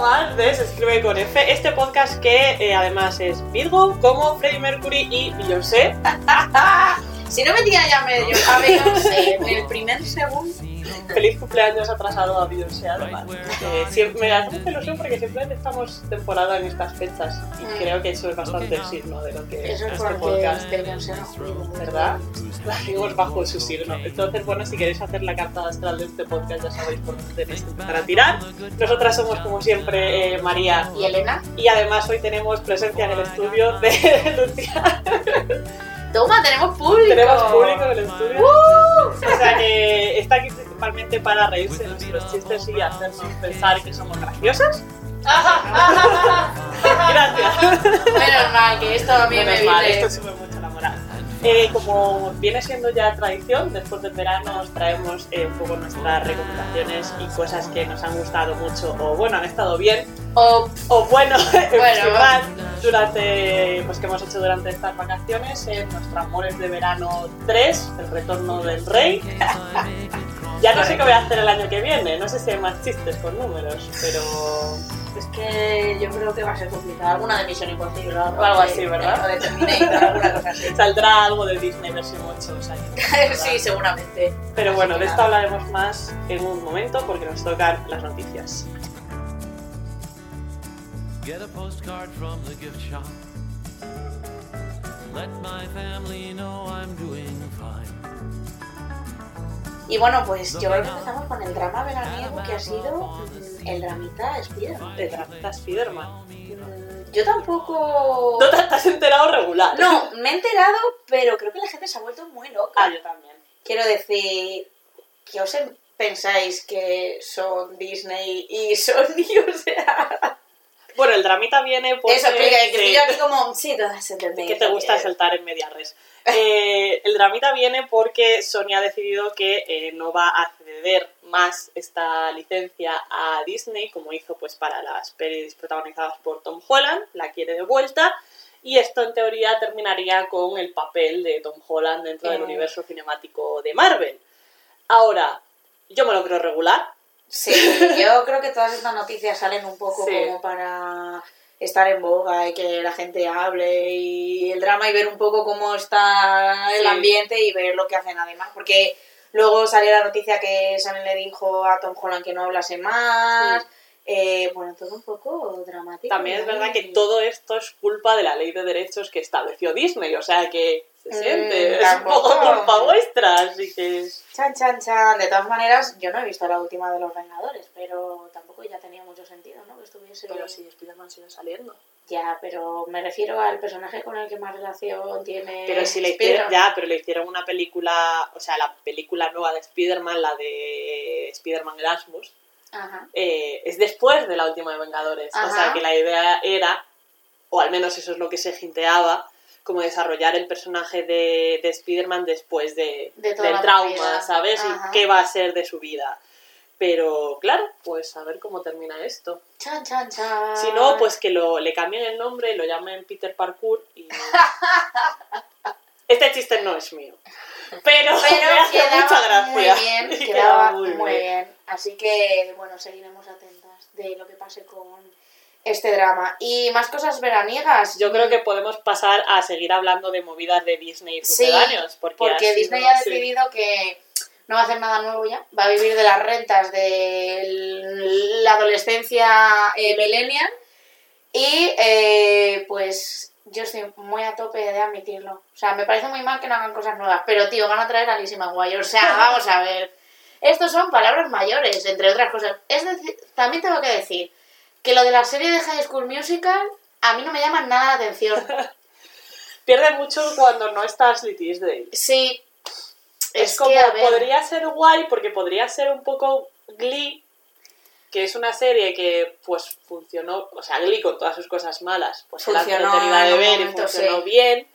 más de Se escribe con F, este podcast que eh, además es Virgo, como Freddie Mercury y Beyoncé. si no me tira ya medio a Beyoncé en el primer segundo. Feliz cumpleaños atrasado a Beyoncé además. Eh, siempre, me hace mucha ilusión porque siempre estamos temporada en estas fechas y Mm. creo que eso es bastante el signo de lo que Eso es es este podcast. Beyoncé no juega. ¿Verdad? Nacimos bajo su signo. Entonces, bueno, si queréis hacer la carta astral de este podcast, ya sabéis por dónde tenéis que empezar a tirar. Nosotras somos, como siempre, eh, María. ¿Y Elena? Y además hoy tenemos presencia en el estudio de Lucía. Toma, tenemos público. tenemos público en el estudio. ¡Uh! O sea que está aquí principalmente para reírse de nuestros chistes y hacernos pensar que somos graciosas. Gracias. Menos mal que esto a mí Menos me mal, esto sube mucho la moral. Eh, como viene siendo ya tradición, después del verano os traemos eh, un poco nuestras recomendaciones y cosas que nos han gustado mucho o bueno, han estado bien O o bueno, Bueno. durante, pues que hemos hecho durante estas vacaciones en nuestro Amores de Verano 3, el retorno del rey. Ya no sé qué voy a hacer el año que viene, no sé si hay más chistes con números, pero es que yo creo que va a ser complicado. Alguna de Misión Imposible o O algo así, ¿verdad? O de Terminator, alguna cosa así. saldrá algo de Disney versión 8. O sea, que- sí, seguramente. Pero bueno, de esto hablaremos más en un momento porque nos tocan las noticias. Get a postcard from the gift shop. Let my family know I'm doing fine. Y bueno, pues yo creo que empezamos con el drama veraniego que ha sido mm, el dramita Spiderman. De Dramita Spiderman. Mm, Yo tampoco... No te te has enterado regular. No, me he enterado, pero creo que la gente se ha vuelto muy loca. Ah, yo también. Quiero decir, ¿qué os pensáis que son Disney y Sony? O sea... Bueno, el dramita viene porque... Eso explica, que sí, yo aquí como... Sí, que te gusta saltar en media res. Eh, el dramita viene porque Sony ha decidido que eh, no va a ceder más esta licencia a Disney, como hizo pues para las pelis protagonizadas por Tom Holland, la quiere de vuelta, y esto en teoría terminaría con el papel de Tom Holland dentro del Eh. universo cinemático de Marvel. Ahora, yo me lo creo regular, Sí, yo creo que todas estas noticias salen un poco Sí. como para estar en boga y que la gente hable y el drama y ver un poco cómo está el Sí. ambiente y ver lo que hacen además. Porque luego salió la noticia que Sony le dijo a Tom Holland que no hablase más. Eh, bueno, todo un poco dramático. También es verdad que todo esto es culpa de la ley de derechos que estableció Disney, o sea que se Mm, siente, es un poco culpa vuestra, así que... Chan, chan, chan. De todas maneras, yo no he visto la última de los Vengadores, pero tampoco ya tenía mucho sentido, ¿no? Que estuviese... Pero sí, Spider-Man sigue saliendo. Ya, pero me refiero al personaje con el que más relación tiene. Pero si le hicieron, ya, pero le hicieron una película, o sea, la película nueva de Spider-Man, la de Spider-Man Erasmus, Ajá. eh, es después de la última de Vengadores. O sea, que la idea era, o al menos eso es lo que se hinteaba, como desarrollar el personaje de, de Spider-Man después de, del trauma. ¿sabes? Ajá. Y qué va a ser de su vida. Pero claro, pues a ver cómo termina esto. Chan, chan, chan. Si no, pues que lo, le cambien el nombre, lo llamen Peter Parkour y... Este chiste no es mío. Pero, Pero me hace quedaba mucha gracia. muy bien, Y quedaba muy bien. Así que, bueno, seguiremos atentas de lo que pase con este drama. Y más cosas veraniegas. Yo creo que podemos pasar a seguir hablando de movidas de Disney y Sí, sucedáneos. porque, Porque Disney ha sí. decidido que no va a hacer nada nuevo ya. Va a vivir de las rentas de la adolescencia eh, millennial. Y eh, pues yo estoy muy a tope de admitirlo. O sea, me parece muy mal que no hagan cosas nuevas. Pero tío, van a traer a Lizzie McGuire. O sea, vamos a ver. Estos son palabras mayores, entre otras cosas. Es decir, también tengo que decir que lo de la serie de High School Musical a mí no me llama nada la atención. Pierde mucho cuando no estás Disney. Sí. Es, que, como, a ver, podría ser guay porque podría ser un poco Glee, que es una serie que pues funcionó, o sea, Glee con todas sus cosas malas, pues Funcionó entretenida de ver y funcionó sí. bien,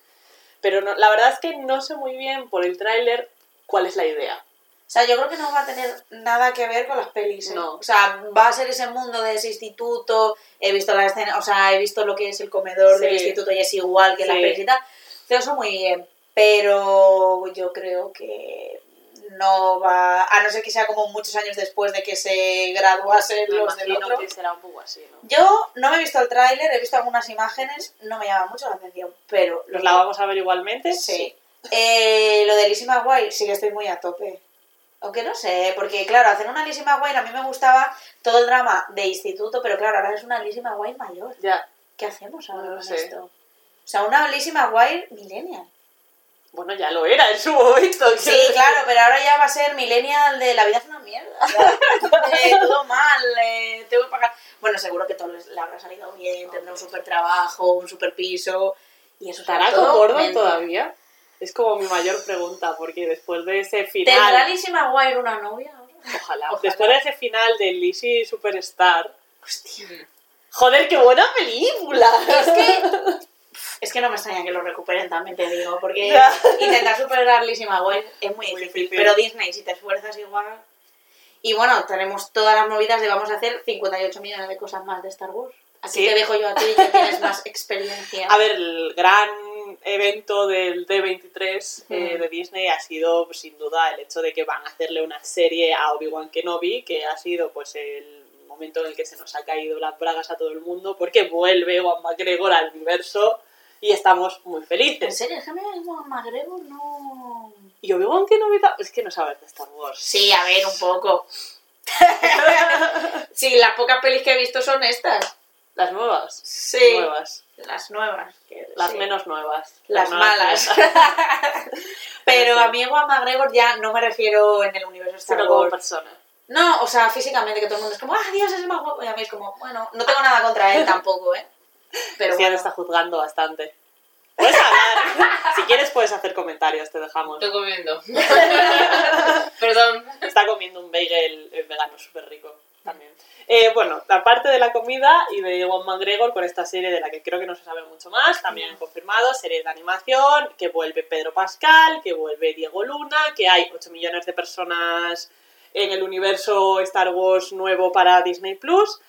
pero no, la verdad es que no sé muy bien por el tráiler cuál es la idea. O sea, yo creo que no va a tener nada que ver con las pelis. ¿eh? No. O sea, va a ser ese mundo de ese instituto. He visto la escena, o sea, he visto lo que es el comedor Sí. del instituto y es igual que las Sí. pelis y tal. Pero eso muy bien. Pero yo creo que no va, a no ser que sea como muchos años después de que se graduasen Me los del otro. que será un poco así, ¿no? Yo no me he visto el tráiler, he visto algunas imágenes, no me llama mucho la atención, pero... ¿Los la vamos a ver igualmente? Sí. Eh, lo de Lizzie McGuire sí que estoy muy a tope. Aunque no sé, porque claro, hacer una Lizzie McGuire a mí me gustaba todo el drama de instituto, pero claro, ahora es una Lizzie McGuire mayor. Ya. ¿Qué hacemos ahora No con sé. esto? O sea, una Lizzie McGuire millennial. Bueno, ya lo era en su momento. Sí, decir. claro, pero ahora ya va a ser millennial de la vida es una mierda. Eh, todo mal, eh, tengo que pagar. Bueno, seguro que todo les- le habrá salido bien, tendrá un super trabajo, un super piso. Y eso ¿Estará con Gordon todavía? Es como mi mayor pregunta, porque después de ese ¿Tendrá final... Lizzie McGuire una novia? Ojalá. Ojalá. Después de ese final de Lizzie Superstar... Hostia. ¡Joder, qué buena película! Es que. Es que no me extraña que lo recuperen también, te digo, porque intentar superar a Lizzie McGuire es muy Muy difícil. difícil. Pero Disney, si te esfuerzas igual. Y bueno, tenemos todas las movidas de vamos a hacer 58 millones de cosas más de Star Wars. Así Sí. te dejo yo a ti, que tienes más experiencia. A ver, el gran evento del D23 eh, de Disney ha sido pues, sin duda el hecho de que van a hacerle una serie a Obi-Wan Kenobi, que ha sido pues el momento en el que se nos ha caído las bragas a todo el mundo, porque vuelve Juan McGregor al universo y estamos muy En felices. serio, es que Juan McGregor no. Y Obi-Wan Kenobi es que no sabes de Star Wars. Sí, a ver, un poco. sí, las pocas pelis que he visto son estas. Las nuevas. Sí. Nuevas. Las nuevas. que- Las sí. menos nuevas. Las malas. Pero Sí. a mí Juan McGregor ya no me refiero en el universo Star Sino como Wars. persona. No, o sea, físicamente, que todo el mundo es como, ah, Dios, es el más guapo. Y a mí es como, bueno, no tengo nada contra él tampoco, ¿eh? Pero bueno. está juzgando bastante. Puedes hablar. si quieres puedes hacer comentarios, te dejamos. Estoy comiendo. Perdón. Está comiendo un bagel eh, vegano súper rico también. Eh, bueno, aparte de la comida y de Juan McGregor con esta serie de la que creo que no se sabe mucho más, también han confirmado series de animación, que vuelve Pedro Pascal, que vuelve Diego Luna, que hay 8 millones de personas en el universo Star Wars nuevo para Disney Plus.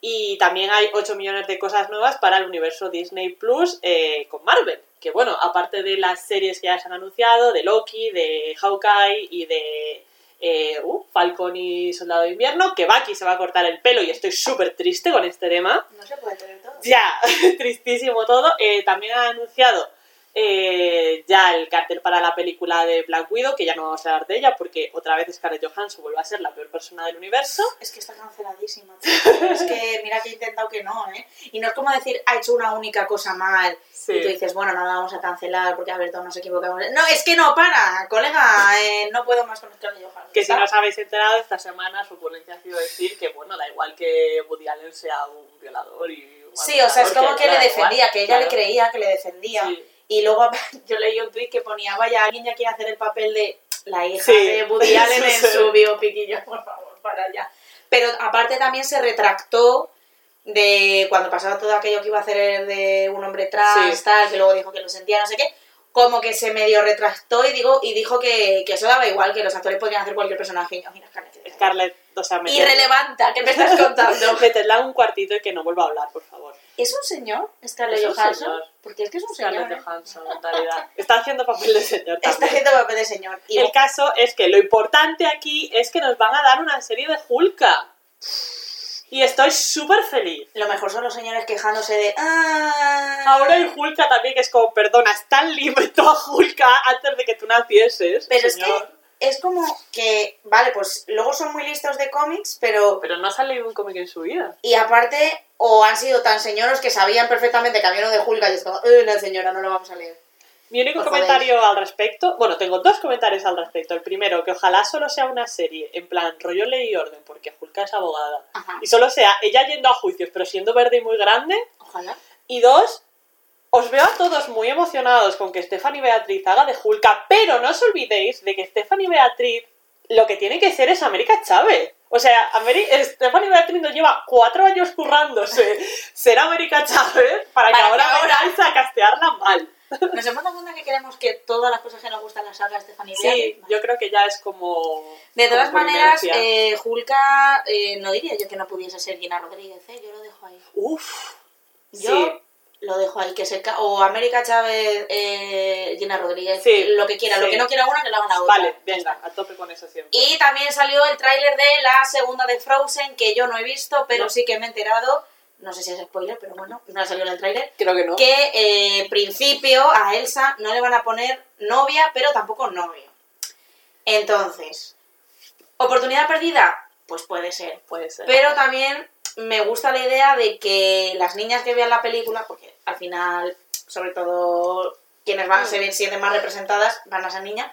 Y también hay 8 millones de cosas nuevas para el universo Disney Plus eh, con Marvel. Que bueno, aparte de las series que ya se han anunciado, de Loki, de Hawkeye y de eh, uh, Falcon y Soldado de Invierno, que Bucky se va a cortar el pelo y estoy súper triste con este tema. No se puede tener todo. Ya, tristísimo todo. Eh, también han anunciado eh, ya el cartel para la película de Black Widow, que ya no vamos a hablar de ella porque otra vez Scarlett Johansson vuelve a ser la peor persona del universo. Es que está canceladísima. tío. es que mira que he intentado que no, ¿eh? Y no es como decir, ha hecho una única cosa mal. Sí. Y tú dices, bueno, no la vamos a cancelar porque a ver, todos nos equivocamos. No, es que no, para, colega, eh, no puedo más con Scarlett Johansson. Que si no os habéis enterado, esta semana su ponencia ha sido decir que, bueno, da igual que Woody Allen sea un violador y... un Sí, o sea, es como que le defendía, igual, que ella claro. le creía que le defendía. Sí. Y luego yo leí un tweet que ponía, vaya, alguien ya quiere hacer el papel de la hija Sí, de Woody Allen en su biopic y yo, por favor, para allá. Pero aparte también se retractó de cuando pasaba todo aquello que iba a hacer de un hombre trans, Sí. tal, que luego dijo que lo sentía, no sé qué, como que se medio retractó y, digo, y dijo que, que eso daba igual, que los actores podían hacer cualquier personaje. Y yo, mira, Scarlett, Scarlett, o sea, meterla- Irrelevante, ¿qué me estás contando? meterla en un cuartito y que no vuelva a hablar, por favor. ¿Es un señor Scarlett Johansson? señor. Porque es que es un señor. Scarlett ¿eh? Johansson, en realidad. Está haciendo papel de señor Está también. haciendo papel de señor. Y El caso es que lo importante aquí es que nos van a dar una serie de Hulka. Y estoy súper feliz. lo mejor son los señores quejándose de. "Ah". Ahora hay Hulka también, que es como, perdona, Stan inventó a Hulka antes de que tú nacieses. Pero señor. es que es como que. Vale, pues luego son muy listos de cómics, pero. Pero no ha salido un cómic en su vida. Y aparte, o han sido tan señoros que sabían perfectamente que había uno de Hulk y es como, "Eh, no, señora, no lo vamos a leer. Mi único Por comentario al respecto, bueno, tengo dos comentarios al respecto. El primero, que ojalá solo sea una serie, en plan rollo ley y orden, porque Hulka es abogada. Ajá. Y solo sea ella yendo a juicios, pero siendo verde y muy grande. Ojalá. Y dos, os veo a todos muy emocionados con que Stephanie Beatriz haga de Hulka, pero no os olvidéis de que Stephanie Beatriz lo que tiene que ser es América Chávez. O sea, Ameri- Stephanie Beatriz nos lleva cuatro años currándose ser América Chávez para que Para que ahora ahora- a castearla mal. Nos hemos dado cuenta que queremos que todas las cosas que nos gustan las haga Stephanie Sí, Beatriz. yo creo que ya es como... De todas como maneras, eh, Hulka, eh, no diría yo que no pudiese ser Gina Rodríguez, ¿eh? Yo lo dejo ahí. Uf, Yo sí. Lo dejo ahí, que se o América Chávez, eh, Gina Rodríguez, Sí, lo que quiera, lo que no quiera una, que la haga la otra. Vale, venga, a tope con eso siempre. Y también salió el tráiler de la segunda de Frozen, que yo no he visto, pero No. sí que me he enterado, no sé si es spoiler, pero bueno, no ha salido en el tráiler, Creo que no. que eh, principio a Elsa no le van a poner novia, pero tampoco novio. Entonces, ¿oportunidad perdida? Pues puede ser. Puede ser. Pero también me gusta la idea de que las niñas que vean la película, porque al final, sobre todo quienes van a ser sienten más representadas van a ser niñas,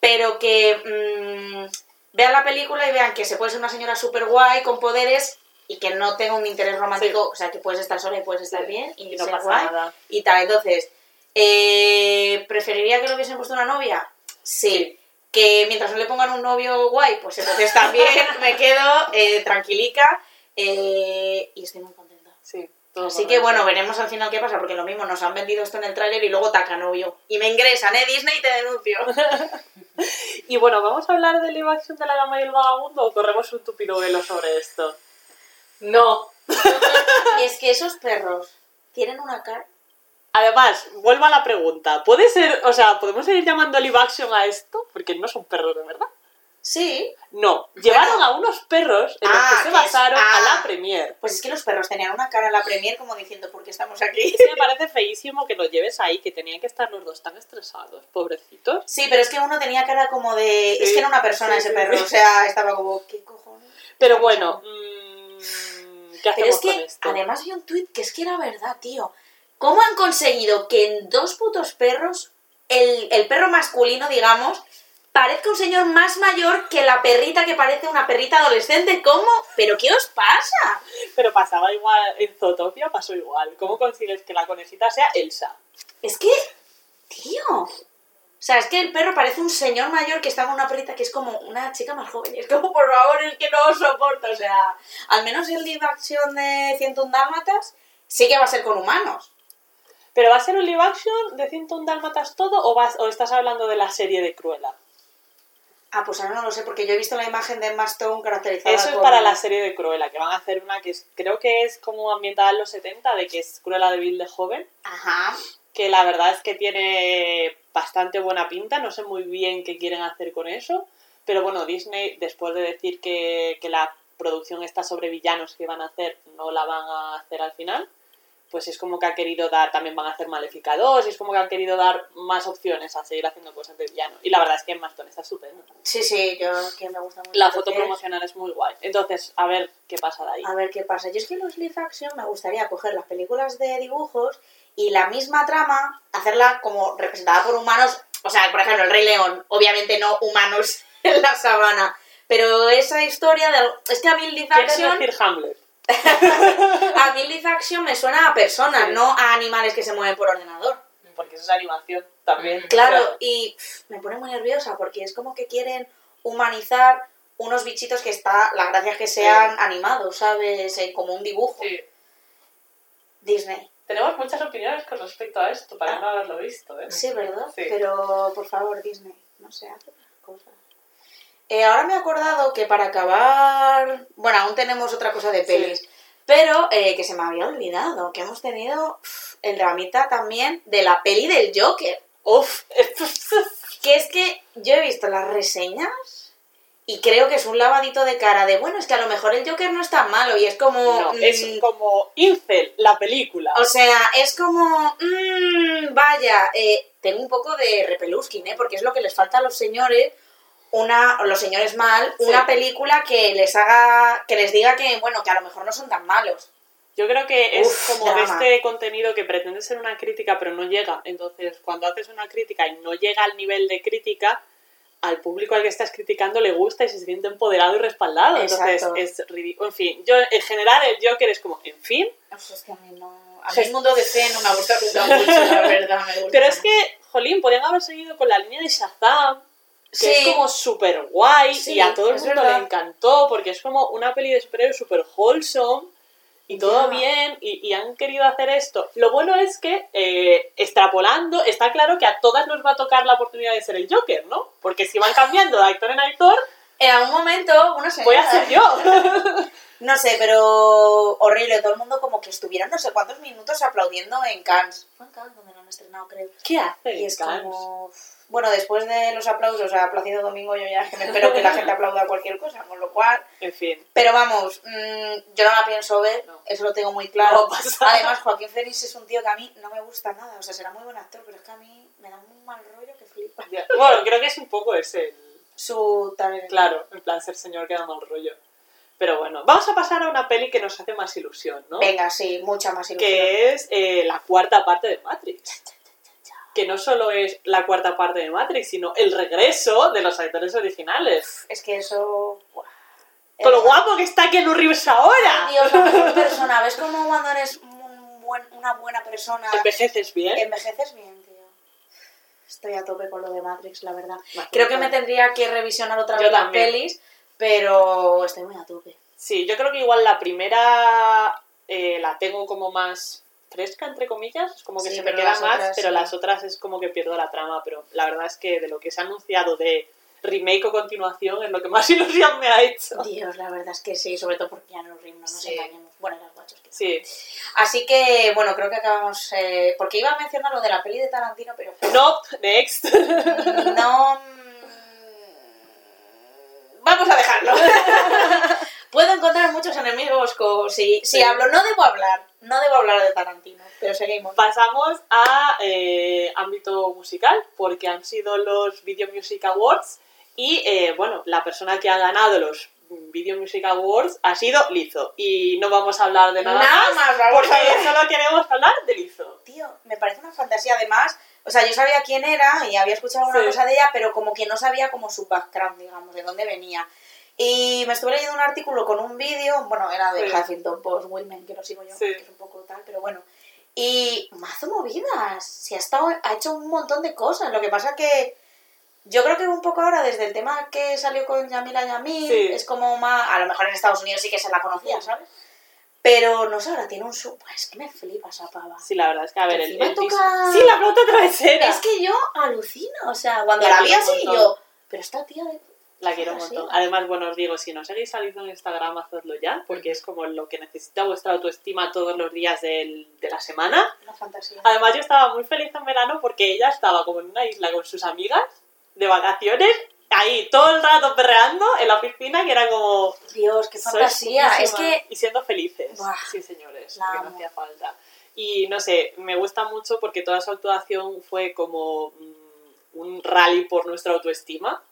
pero que mm, vean la película y vean que se puede ser una señora súper guay con poderes y que no tenga un interés romántico, o sea, que puedes estar sola y puedes estar Sí. bien y, Y no pasa guay nada. y tal. Entonces, eh, ¿preferiría que le hubiesen puesto una novia? Sí. Que mientras no le pongan un novio guay, pues entonces también me quedo eh, tranquilica eh, y estoy muy contenta. Sí. Todo Así que bueno, veremos al final qué pasa, porque lo mismo nos han vendido esto en el tráiler y luego taca novio. Y me ingresan, ¿eh? Disney te denuncio. Y bueno, ¿vamos a hablar del live action de la dama y el vagabundo o corremos un tupido velo sobre esto? No. y es que esos perros tienen una cara... Además, vuelvo a la pregunta. ¿Puede ser, o sea, podemos seguir llamando live action a esto? Porque no son perros de verdad. Sí, No, llevaron a unos perros en los Ah, que se que es- basaron a ah. la premier. pues es que los perros tenían una cara en la premier como diciendo, ¿por qué estamos aquí? Es que me parece feísimo que los lleves ahí, que tenían que estar los dos tan estresados, pobrecitos. Sí, pero es que uno tenía cara como de... Sí, es que era una persona sí, ese sí, perro, sí. o sea, estaba como, ¿qué cojones? Pero bueno, mm, ¿qué Pero hacemos es con que esto? además vi un tuit que es que era verdad, tío. ¿Cómo han conseguido que en dos putos perros, el, el perro masculino, digamos, parezca un señor más mayor que la perrita que parece una perrita adolescente? ¿Cómo? ¿Pero qué os pasa? Pero pasaba igual, en Zootopia pasó igual. ¿Cómo consigues que la conejita sea Elsa? Es que, tío. O sea, es que el perro parece un señor mayor que está con una perrita que es como una chica más joven. Y es como, por favor, es que no os soporto. O sea, al menos el live action de 101 Dálmatas sí que va a ser con humanos. ¿Pero va a ser un live action de 101 Dálmatas todo o, vas, o estás hablando de la serie de Cruella? Ah, pues ahora no lo sé, porque yo he visto la imagen de Emma Stone caracterizada Eso es para la serie de Cruella, que van a hacer una que es, creo que es como ambientada en los 70, de que es Cruella de Vil de joven, Ajá. que la verdad es que tiene bastante buena pinta, no sé muy bien qué quieren hacer con eso, pero bueno, Disney, después de decir que, que la producción está sobre villanos que van a hacer, no la van a hacer al final, pues es como que ha querido dar, también van a hacer Maléfica 2, y es como que han querido dar más opciones a seguir haciendo cosas de villano. Y la verdad es que Emma Stone está estupendo. Sí, sí, yo que me gusta mucho. La foto que promocional es muy guay. Entonces, a ver qué pasa de ahí. A ver qué pasa. Yo es que los live action me gustaría coger las películas de dibujos y la misma trama, hacerla como representada por humanos. O sea, por ejemplo, el Rey León, obviamente no humanos en la sabana. Pero esa historia de... Es que a mí live ¿Quieres action... decir Hamlet? A mí live action me suena a personas, Sí. no a animales que se mueven por ordenador. Porque eso es animación también. Claro, y me pone muy nerviosa porque es como que quieren humanizar unos bichitos que está, la gracia es que sean animados, ¿sabes? Eh, Como un dibujo. Sí. Disney. Tenemos muchas opiniones con respecto a esto, para Ah. no haberlo visto, ¿eh? Sí, ¿verdad? Sí. Pero, por favor, Disney, no se hace cosas. Eh, ahora me he acordado que para acabar... Bueno, aún tenemos otra cosa de pelis. Pero eh, que se me había olvidado, que hemos tenido el dramita también de la peli del Joker. Uf, Que es que yo he visto las reseñas y creo que es un lavadito de cara de, bueno, es que a lo mejor el Joker no es tan malo y es como... no, mm, es como Incel, la película. O sea, es como, mm, vaya, eh, tengo un poco de repeluskin, ¿eh? Porque es lo que les falta a los señores, una, o los señores mal, Sí. una película que les haga, que les diga que, bueno, que a lo mejor no son tan malos. Yo creo que es Uf, como de este contenido que pretende ser una crítica, pero no llega. Entonces, cuando haces una crítica y no llega al nivel de crítica, al público al que estás criticando le gusta y se siente empoderado y respaldado. Exacto. Entonces, es ridículo. En fin, yo en general el Joker es como, en fin. Pues es que a mí no... A mí el mundo de fe no me gusta nunca mucho, la verdad. me gusta Pero es que, jolín, podrían haber seguido con la línea de Shazam, que Sí. es como súper guay Sí, y a todo el mundo verdad. le encantó porque es como una peli de superhéroes súper wholesome y todo bien y, y han querido hacer esto. Lo bueno es que, eh, extrapolando, está claro que a todas nos va a tocar la oportunidad de ser el Joker, ¿no? Porque si van cambiando de actor en actor, En algún momento, una señora... voy a ser yo. No sé, pero horrible. Todo el mundo como que estuvieron no sé cuántos minutos aplaudiendo en Cannes. Fue en Cannes donde lo han estrenado, creo. ¿Qué hace? Y es Cannes? como... Bueno, después de los aplausos a Plácido Domingo, yo ya es que me espero que la gente aplauda cualquier cosa, con lo cual... En fin. Pero vamos, mm, yo no la pienso ver, No. eso lo tengo muy claro. No. Además, Joaquín Phoenix es un tío que a mí no me gusta nada, o sea, será muy buen actor, pero es que a mí me da un mal rollo que flipa. Ya. Bueno, creo que es un poco ese. Su talento. Claro, en plan ser señor que da mal rollo. Pero bueno, vamos a pasar a una peli que nos hace más ilusión, ¿no? Venga, sí, mucha más ilusión. que es eh, la cuarta parte de Matrix. Que no solo es la cuarta parte de Matrix, sino el regreso de los actores originales. Es que eso... Con lo guapo que está Keanu Reeves ahora. Dios, la persona. ¿Ves cómo cuando eres un buen- una buena persona Envejeces bien. envejeces bien? Estoy a tope con lo de Matrix, la verdad. Creo que me tendría que revisionar otra Yo vez las pelis, pero estoy muy a tope. Sí, yo creo que igual la primera eh, la tengo como más fresca, entre comillas. Es como que Sí, se me queda más, otras pero sí. las otras es como que pierdo la trama. Pero la verdad es que de lo que se ha anunciado de remake o continuación es lo que más ilusión me ha hecho. Dios, la verdad es que sí, sobre todo porque ya no no nos Sí. engañemos. Bueno, las guachos. Sí. Así que, bueno, creo que acabamos... eh, porque iba a mencionar lo de la peli de Tarantino, pero... Nope, next. No... mm, Vamos a dejarlo. Puedo encontrar muchos enemigos co- si, si Sí. hablo. No debo hablar. No debo hablar de Tarantino. Pero seguimos. Pasamos a eh, ámbito musical, porque han sido los Video Music Awards y, eh, bueno, la persona que ha ganado los Video Music Awards ha sido Lizo. Y no vamos a hablar de nada, Nada más, vamos porque solo queremos hablar de Lizo. Tío, me parece una fantasía. Además, o sea, yo sabía quién era y había escuchado alguna Sí. cosa de ella, pero como que no sabía como su background, digamos, de dónde venía. Y me estuve leyendo un artículo con un vídeo, bueno, era de Sí. Huffington Post, Women, que lo sigo yo, Sí. que es un poco tal, pero bueno. Y mazo movidas. Si ha, estado, ha hecho un montón de cosas. Lo que pasa que yo creo que un poco ahora, desde el tema que salió con Yamila Yamil, Sí. es como más. A lo mejor en Estados Unidos sí que se la conocía, ¿sabes? Pero no sé, ahora tiene un su. Pues es que me flipa esa pava. Sí, la verdad es que, a ver, el, el toca- Sí, la flauta travesera. Es que yo alucino, o sea, cuando La la vi así, yo. Pero esta tía de. La quiero un montón. Además, bueno, os digo, si no seguís saliendo en Instagram, hacedlo ya, porque es como lo que necesita vuestra autoestima todos los días del- de la semana. Una fantasía. Además, yo estaba muy feliz en verano porque ella estaba como en una isla con sus amigas de vacaciones, ahí todo el rato perreando en la piscina, que era como. Dios, qué "Sois fantasía. Es guapísimas", que. Y siendo felices. Buah, sí, señores, que no hacía falta. Y no sé, me gusta mucho porque toda su actuación fue como mm, un rally por nuestra autoestima.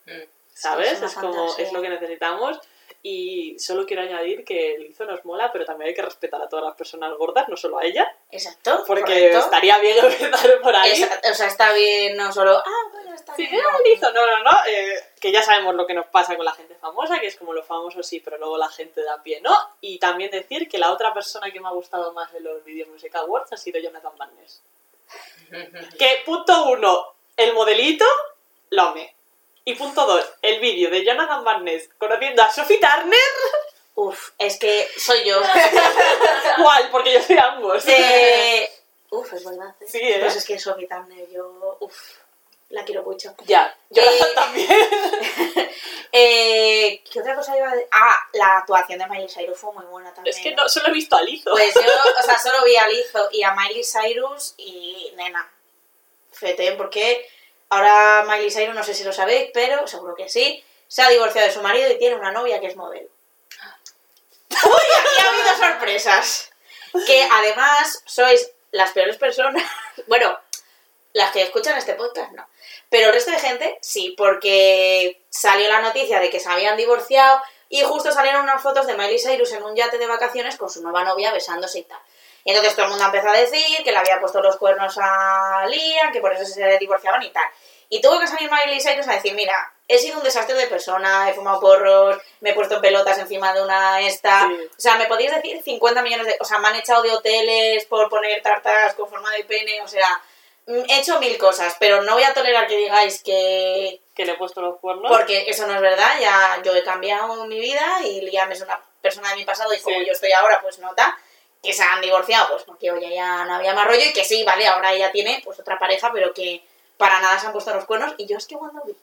¿Sabes? es una es como, es lo que necesitamos. Y solo quiero añadir que el hizo nos mola, pero también hay que respetar a todas las personas gordas, no solo a ella. Exacto. Porque correcto. estaría bien empezar por ahí. O sea, está bien, no solo. Ah, bueno, está Sí, bien. ah, no. No, no, no. eh, que ya sabemos lo que nos pasa con la gente famosa, que es como los famosos sí, pero luego la gente de a pie no. Y también decir que la otra persona que me ha gustado más de los Video Music Awards ha sido Jonathan Barnes. Que punto uno, el modelito, lo amé. Y punto dos, el vídeo de Jonathan Barnes conociendo a Sophie Turner. Uf, es que soy yo. ¿Cuál? Porque yo soy ambos. Eh, uf, es verdad. ¿eh? Sí, ¿eh? Pues es que Sophie Turner, yo. Uf, la quiero mucho. Ya, Jonathan Eh, también. Eh, ¿Qué otra cosa iba a decir? Ah, la actuación de Miley Cyrus fue muy buena también. Es que no, solo he visto a Lizo. Pues yo, o sea, solo vi a Lizzo y a Miley Cyrus y nena. Fete, porque ahora Miley Cyrus, no sé si lo sabéis, pero seguro que sí, se ha divorciado de su marido y tiene una novia que es modelo. ¡Uy! Aquí ha habido sorpresas. Que además sois las peores personas. Bueno, las que escuchan este podcast no. Pero el resto de gente sí, porque salió la noticia de que se habían divorciado y justo salieron unas fotos de Miley Cyrus en un yate de vacaciones con su nueva novia besándose y tal. Y entonces todo el mundo empezó a decir que le había puesto los cuernos a Liam, que por eso se divorciaban y tal. Y tuvo que salir Miley Cyrus a decir, mira, he sido un desastre de persona, he fumado porros, me he puesto pelotas encima de una esta... Sí. O sea, me podéis decir 50 millones de... O sea, me han echado de hoteles por poner tartas con forma de pene, o sea, mm, he hecho mil cosas, pero no voy a tolerar que digáis que... Que le he puesto los cuernos. Porque eso no es verdad, ya yo he cambiado mi vida y Liam es una persona de mi pasado y como Sí. yo estoy ahora, pues nota que se han divorciado, pues porque oye, ya no había más rollo y que sí, vale, ahora ella tiene pues otra pareja, pero que para nada se han puesto los cuernos y yo es que cuando vi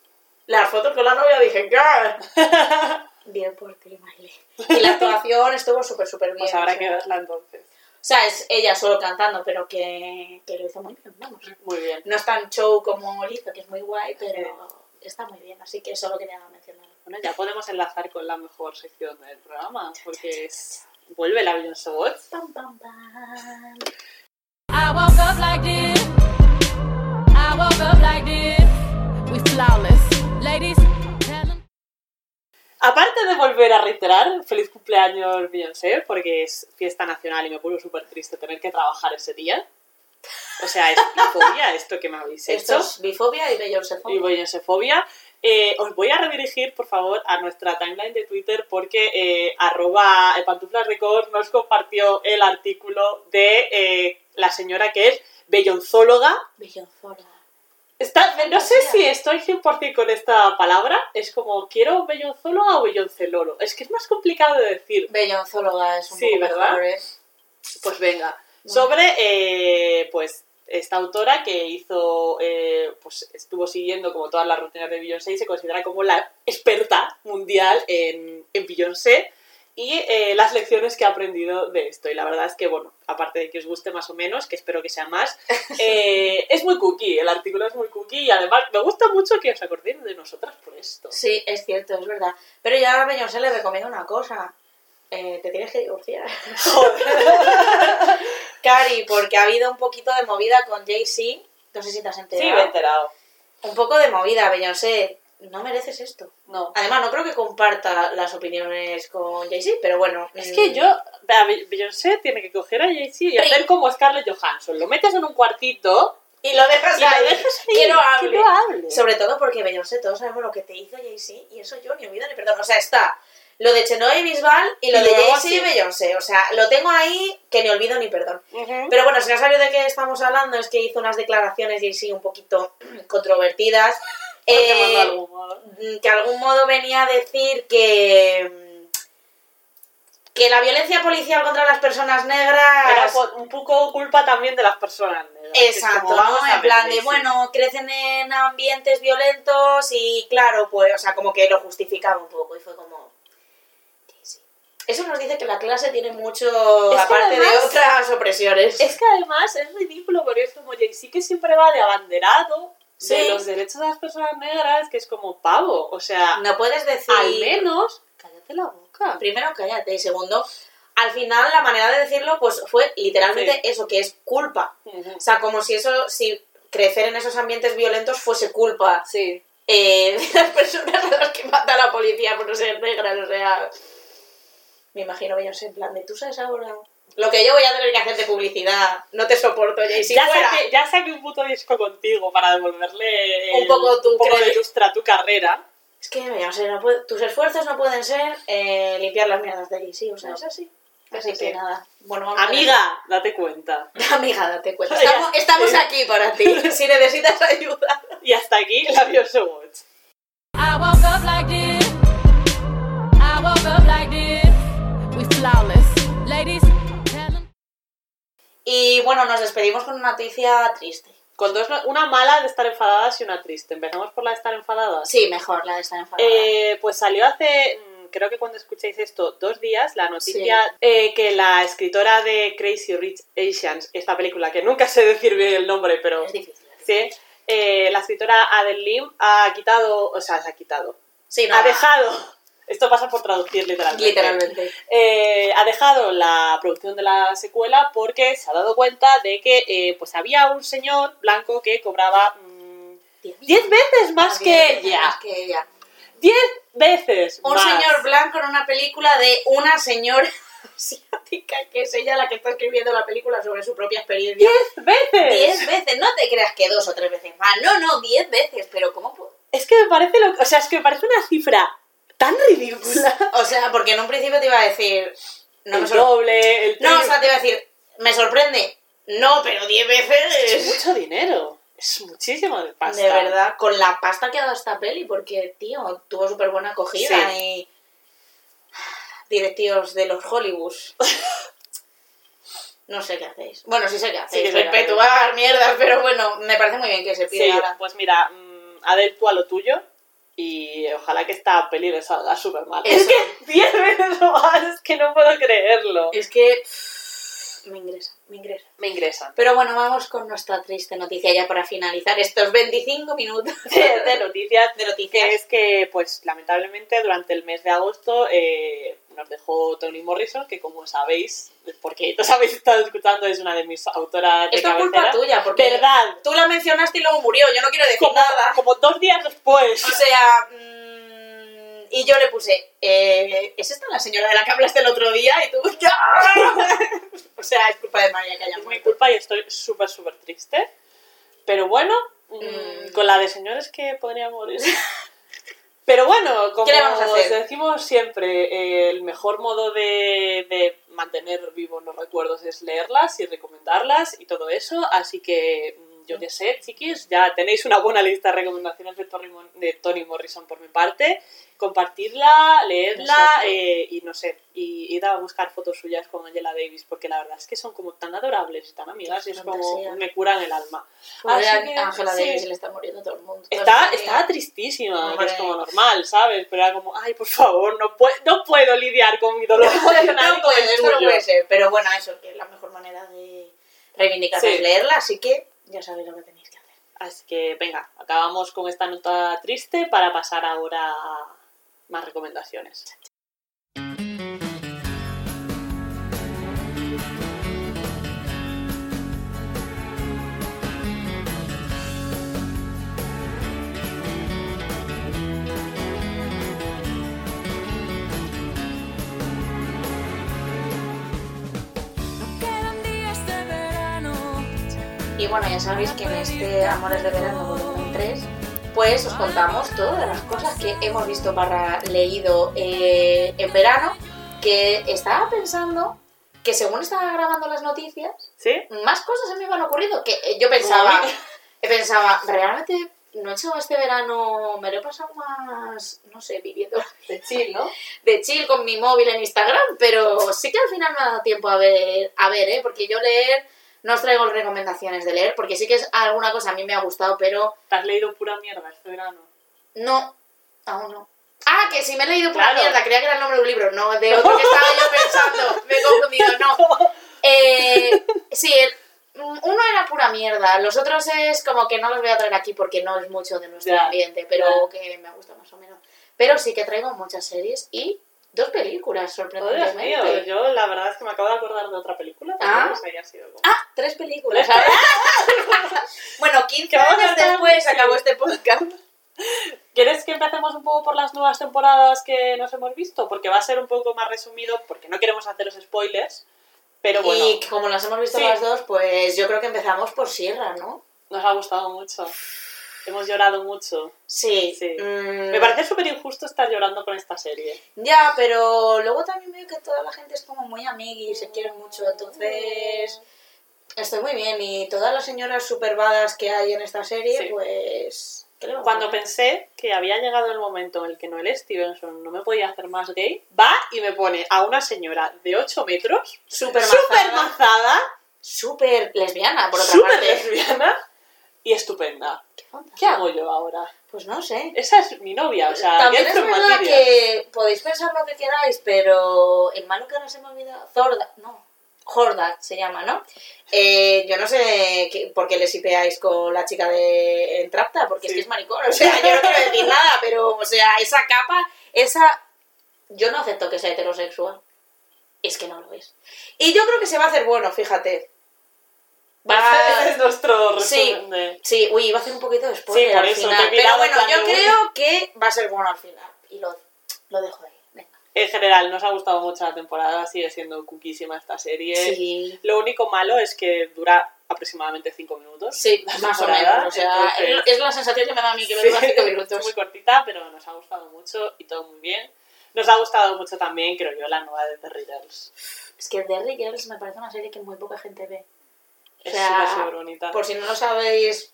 las fotos con la novia dije, ¿qué? Bien por ti, Miley. Y la actuación estuvo súper, súper bien. Pues habrá o que verla entonces. O sea, es ella solo cantando, pero que, que lo hizo muy bien, vamos. Muy bien. No es tan show como lo hizo, que es muy guay, pero está muy bien. Así que solo quería mencionar. Bueno, ya podemos enlazar con la mejor sección del programa, porque es... vuelve la Beyoncé Watch. Pam, pam, pam. I woke up like this. I woke up like this. We flawless. Ladies. Aparte de volver a reiterar, feliz cumpleaños Beyoncé, porque es fiesta nacional y me puso súper triste tener que trabajar ese día. O sea, es bifobia esto que me habéis Esto hecho. es bifobia y Beyoncé y Beyoncéfobia. Eh, os voy a redirigir, por favor, a nuestra timeline de Twitter porque eh, arroba eh, pantuflas record nos compartió el artículo de eh, la señora que es bellonzóloga. Bellonzora. Está, no sé si estoy 100% con esta palabra. Es como, ¿quiero bellonzóloga o belloncelolo? Es que es más complicado de decir. Bellonzóloga es un Sí, poco ¿verdad? mejor, ¿eh? Pues venga. Sobre, eh, pues, esta autora que hizo, eh, pues, estuvo siguiendo como todas las rutinas de Beyoncé y se considera como la experta mundial en, en Beyoncé y eh, las lecciones que ha aprendido de esto. Y la verdad es que, bueno, aparte de que os guste más o menos, que espero que sea más, eh, es muy cookie, el artículo es muy cookie y además me gusta mucho que os acordéis de nosotras por esto. Sí, es cierto, es verdad. Pero yo a Beyoncé le recomiendo una cosa. Eh, te tienes que divorciar. Cari, porque ha habido un poquito de movida con Jay-Z. No sé si te has Sí, enterado. me he enterado. Un poco de movida, Beyoncé. No mereces esto. No. Además, no creo que comparta las opiniones con Jay-Z, pero bueno. Es mm, que yo, a Be- Beyoncé tiene que coger a Jay-Z y hacer como Scarlett Johansson. Lo metes en un cuartito Y lo dejas y lo dejas ahí. Que no hable. Que no hable. Sobre todo porque Beyoncé, todos sabemos lo que te hizo Jay-Z y eso yo ni olvido ni perdón. O sea, está lo de Chenoa y Bisbal y lo Y de Jay-Z y. Beyoncé. O sea, lo tengo ahí que ni olvido ni perdón. Pero bueno, si no sabes de qué estamos hablando, es que hizo unas declaraciones Jay-Z un poquito controvertidas. Eh, llamarlo de algún modo. mm, que de algún modo venía a decir que mm, que la violencia policial contra las personas negras Era po- un poco culpa también de las personas negras. Exacto, vamos ¿no? En plan de, sí. bueno, crecen en ambientes violentos y claro, pues, o sea, como que lo justificaba un poco y fue como... Eso nos dice que la clase tiene mucho, Es que aparte de además- otras opresiones. Es que además es ridículo porque es como Jay-Z que siempre va de abanderado de Sí. los derechos de las personas negras, que es como pavo. O sea, No puedes decir... al menos cállate la boca. Primero, cállate. Y segundo, al final la manera de decirlo pues fue literalmente Sí. eso, que es culpa. Ujú. O sea, como si eso, si crecer en esos ambientes violentos fuese culpa Sí. eh, de las personas a las que mata la policía por no ser negras, o sea... Me imagino Beyoncé en plan de, tú sabes ahora... Lo que yo voy a tener que hacer de publicidad, no te soporto, Jay-Z, ya, fuera. saqué, ya saqué un puto disco contigo para devolverle Un poco tu un poco de lustre a tu carrera. Es que, Beyoncé, no puede- tus esfuerzos no pueden ser eh, limpiar las mierdas de Jay-Z, o sea, No. es así. Es Así así. que nada. Bueno, vamos a ver. Amiga, date cuenta. Amiga, date cuenta. Estamos, aquí para ti. Si necesitas ayuda. Y hasta aquí la Watch. Y bueno, nos despedimos con una noticia triste. Con dos, una mala de estar enfadadas y una triste. Empezamos por la de estar enfadadas. Sí, mejor la de estar enfadada. Eh, pues salió hace, mm, creo que cuando escuchéis esto, dos días, la noticia eh, que la escritora de Crazy Rich Asians, esta película, que nunca sé decir bien el nombre, pero es difícil. sí, eh, la escritora Adele Lim ha quitado, o sea, se ha quitado, Sí, no, ha dejado, esto pasa por traducir literalmente, Literalmente. eh, ha dejado la producción de la secuela porque se ha dado cuenta de que eh, pues había un señor blanco que cobraba mm, Diez 10 veces más que Diez veces ella. más que ella. 10 veces Un más. señor blanco en una película de una señora asiática que es ella la que está escribiendo la película sobre su propia experiencia. 10 veces. Diez veces, no te creas que dos o tres veces más, no, no, diez veces, pero ¿cómo puedo? Es que me parece lo, o sea, es que me parece una cifra tan ridícula. O sea, porque en un principio te iba a decir, no el doble, el No, o sea, te iba a decir, me sorprende. No, pero 10 es veces. mucho dinero. Es muchísimo de pasta. De verdad, con la pasta que ha dado esta peli, porque, tío, tuvo súper buena acogida y. Directivos de los Hollywoods. No sé qué hacéis. Bueno, sí sé qué hacéis. qué Perpetuar mierdas, pero bueno, me parece muy bien que se pida Sí, ahora. pues mira, mm, Adel, tú a lo tuyo. Y ojalá que esta peli le salga súper mal. Eso. Es que 10 veces más, es que no puedo creerlo. Es que me ingresa, me ingresa. Me ingresan. Pero bueno, vamos con nuestra triste noticia ya para finalizar estos 25 minutos De, de noticias, de noticias. es que, pues, lamentablemente, durante el mes de agosto eh, nos dejó Toni Morrison, que como sabéis, porque todos habéis estado escuchando, es una de mis autoras de Esto es culpa cabecera. tuya, porque ¿Verdad? tú la mencionaste y luego murió. Yo no quiero decir Como, nada. como dos días después. O sea, mm, y yo le puse, eh, ¿es esta la señora de la que hablaste el otro día? Y tú, o sea, es culpa de María que haya Es mi culpa y estoy súper, súper triste. Pero bueno, mm, Mm. con la de señores que podría morir. Pero bueno, como ¿Qué le vamos a hacer? os decimos siempre, eh, el mejor modo de, de mantener vivos los recuerdos es leerlas y recomendarlas y todo eso. Así que yo qué sé, chiquis, ya tenéis una buena lista de recomendaciones de Toni Morrison por mi parte. Compartirla, leerla eh, y no sé, y ir a buscar fotos suyas con Angela Davis, porque la verdad es que son como tan adorables y tan amigas y es como me curan el alma. Pobre Así que, Ángela sí. Davis le está muriendo todo el mundo. Está, familia. tristísima, que es como normal, ¿sabes? Pero era como, ay, por favor, no, pue- no puedo lidiar con mi dolor emocional No puede, esto no puede ser. Pero bueno, eso, que la mejor manera de reivindicar Sí. es leerla, así que ya sabéis lo que tenéis que hacer. Así que venga, acabamos con esta nota triste para pasar ahora a más recomendaciones. Bueno, ya sabéis que en este Amores de Verano volumen 3, pues os contamos todas las cosas que hemos visto barra leído eh, en verano, que estaba pensando que según estaba grabando las noticias, ¿Sí? más cosas se me iban ocurriendo que eh, yo pensaba, pensaba, realmente no he hecho este verano, me lo he pasado más, no sé, viviendo De chill, ¿no? de chill con mi móvil en Instagram, pero sí que al final me ha dado tiempo a ver, a ver, ¿eh? porque yo leer, no os traigo recomendaciones de leer, porque sí que es alguna cosa a mí me ha gustado, pero ¿Te has leído pura mierda este verano? no, aún no. Ah, que si me he leído Claro. mierda, creía que era el nombre de un libro, no, de otro que estaba yo pensando, me he confundido, no. Eh, sí, el- uno era pura mierda, los otros es como que no los voy a traer aquí porque no es mucho de nuestro ambiente, pero que me gusta más o menos. Pero sí que traigo muchas series y dos películas, Oh, Dios sorprendentemente. mío, yo la verdad es que me acabo de acordar de otra película. Ah. no sé, sido como- Ah, tres películas. Tres ¿sabes? bueno, 15 Que vamos a años después acabó este podcast. ¿Quieres que empecemos un poco por las nuevas temporadas que nos hemos visto? Porque va a ser un poco más resumido, porque no queremos haceros spoilers. Pero bueno, Y como las hemos visto Sí. las dos, pues yo creo que empezamos por Sierra, ¿no? nos ha gustado mucho. Hemos llorado mucho. Sí. Sí. Mm, Me parece súper injusto estar llorando con esta serie. Ya, pero luego también veo que toda la gente es como muy amigui y se quieren mucho, entonces estoy muy bien. Y todas las señoras superbadas que hay en esta serie, Sí. pues... ¿qué le vamos Cuando pensé que había llegado el momento en el que Noel Stevenson no me podía hacer más gay, va y me pone a una señora de 8 metros, Súper mazada, súper lesbiana, por otra súper parte. lesbiana y estupenda. Qué fantasía. ¿Qué hago yo ahora? Pues no sé. Esa es mi novia, o sea, También es verdad que podéis pensar lo que queráis, pero el malo que me ha olvidado, Zorda, no, Hordak se llama, ¿no? Eh, yo no sé qué- por qué les hipeáis con la chica de Entrapta, porque es que es maricón, o sea, yo no quiero decir nada, pero, o sea, esa capa, esa... Yo no acepto que sea heterosexual. Es que no lo es. Y yo creo que se va a hacer bueno, fíjate. Va... Ese es nuestro Sí. resumen de... Sí, uy, iba a hacer un poquito de spoiler Sí, por eso, final. Pero en bueno, yo creo que va a ser bueno al final. Y lo, lo dejo ahí. Venga. En general, nos ha gustado mucho la temporada, sigue siendo cuquísima esta serie. Sí. Lo único malo es que dura aproximadamente 5 minutos. Sí, más o menos. O sea, entonces- es la sensación que me da a mí que me Sí, dura cinco es minutos. muy cortita, pero nos ha gustado mucho y todo muy bien. Nos ha gustado mucho también, creo yo, la nueva de The Riddles. Es que Derry Girls me parece una serie que muy poca gente ve. O Es sea, súper, súper bonita. Por si no lo sabéis,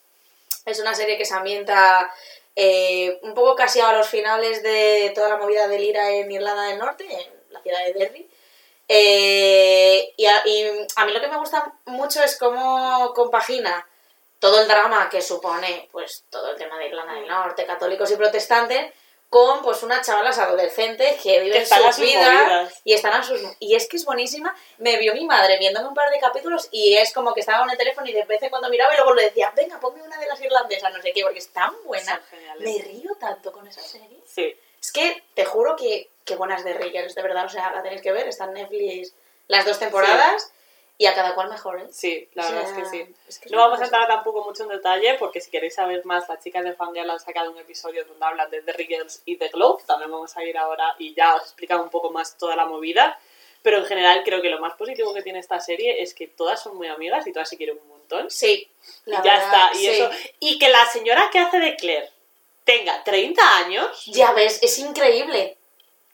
es una serie que se ambienta eh, un poco casi a los finales de toda la movida del IRA en Irlanda del Norte, en la ciudad de Derry. Eh, y, a, y a mí lo que me gusta mucho es cómo compagina todo el drama que supone pues todo el tema de Irlanda del Norte, católicos y protestantes, con pues unas chavalas adolescentes que viven a sus sus vidas movidas. y están a sus y es que es buenísima. Me vio mi madre viéndome un par de capítulos y es como que estaba con el teléfono y de vez en cuando miraba y luego le decía, venga, ponme una de las irlandesas, no sé qué, porque es tan buena. Me río tanto con esa serie. Sí. Es que te juro que, que buenas de Riggers, de verdad, o sea, la tenéis que ver, está en Netflix las dos temporadas y a cada cual mejor, ¿eh? Sí, la O verdad es que sí. es que No vamos a entrar tampoco mucho en detalle porque si queréis saber más, las chicas de Fangirl han sacado un episodio donde hablan de The Riggers y The Globe. También vamos a ir ahora y ya os explican un poco más toda la movida. Pero en general creo que lo más positivo que tiene esta serie es que todas son muy amigas y todas se quieren un montón. Sí, Y la ya verdad, está. Y, sí. eso, y que la señora que hace de Claire tenga 30 años, Ya ves, es increíble.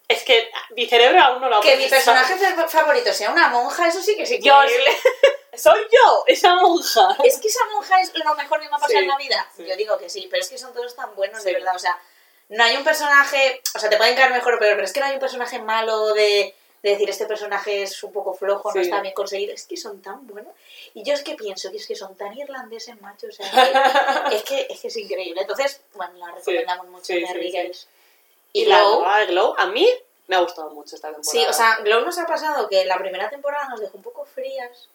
Es que mi cerebro aún no lo ha Que mi personaje fa- favorito sea una monja, eso sí que es Yo, soy yo, esa monja. Es que esa monja es lo mejor que me ha pasado Sí, en la vida. sí. Yo digo que sí, pero es que son todos tan buenos, Sí. de verdad. O sea, no hay un personaje. O sea, te pueden caer mejor o peor, pero es que no hay un personaje malo de, de decir este personaje es un poco flojo, no Sí. está bien conseguido. Es que son tan buenos. Y yo es que pienso que es que son tan irlandeses, macho. O sea, que- es, que, es que es increíble. Entonces, bueno, la recomendamos mucho sí, de sí. Y, Y la Glow. nueva de Glow, a mí me ha gustado mucho esta temporada. Sí, o sea, Glow nos ha pasado que la primera temporada nos dejó un poco frías.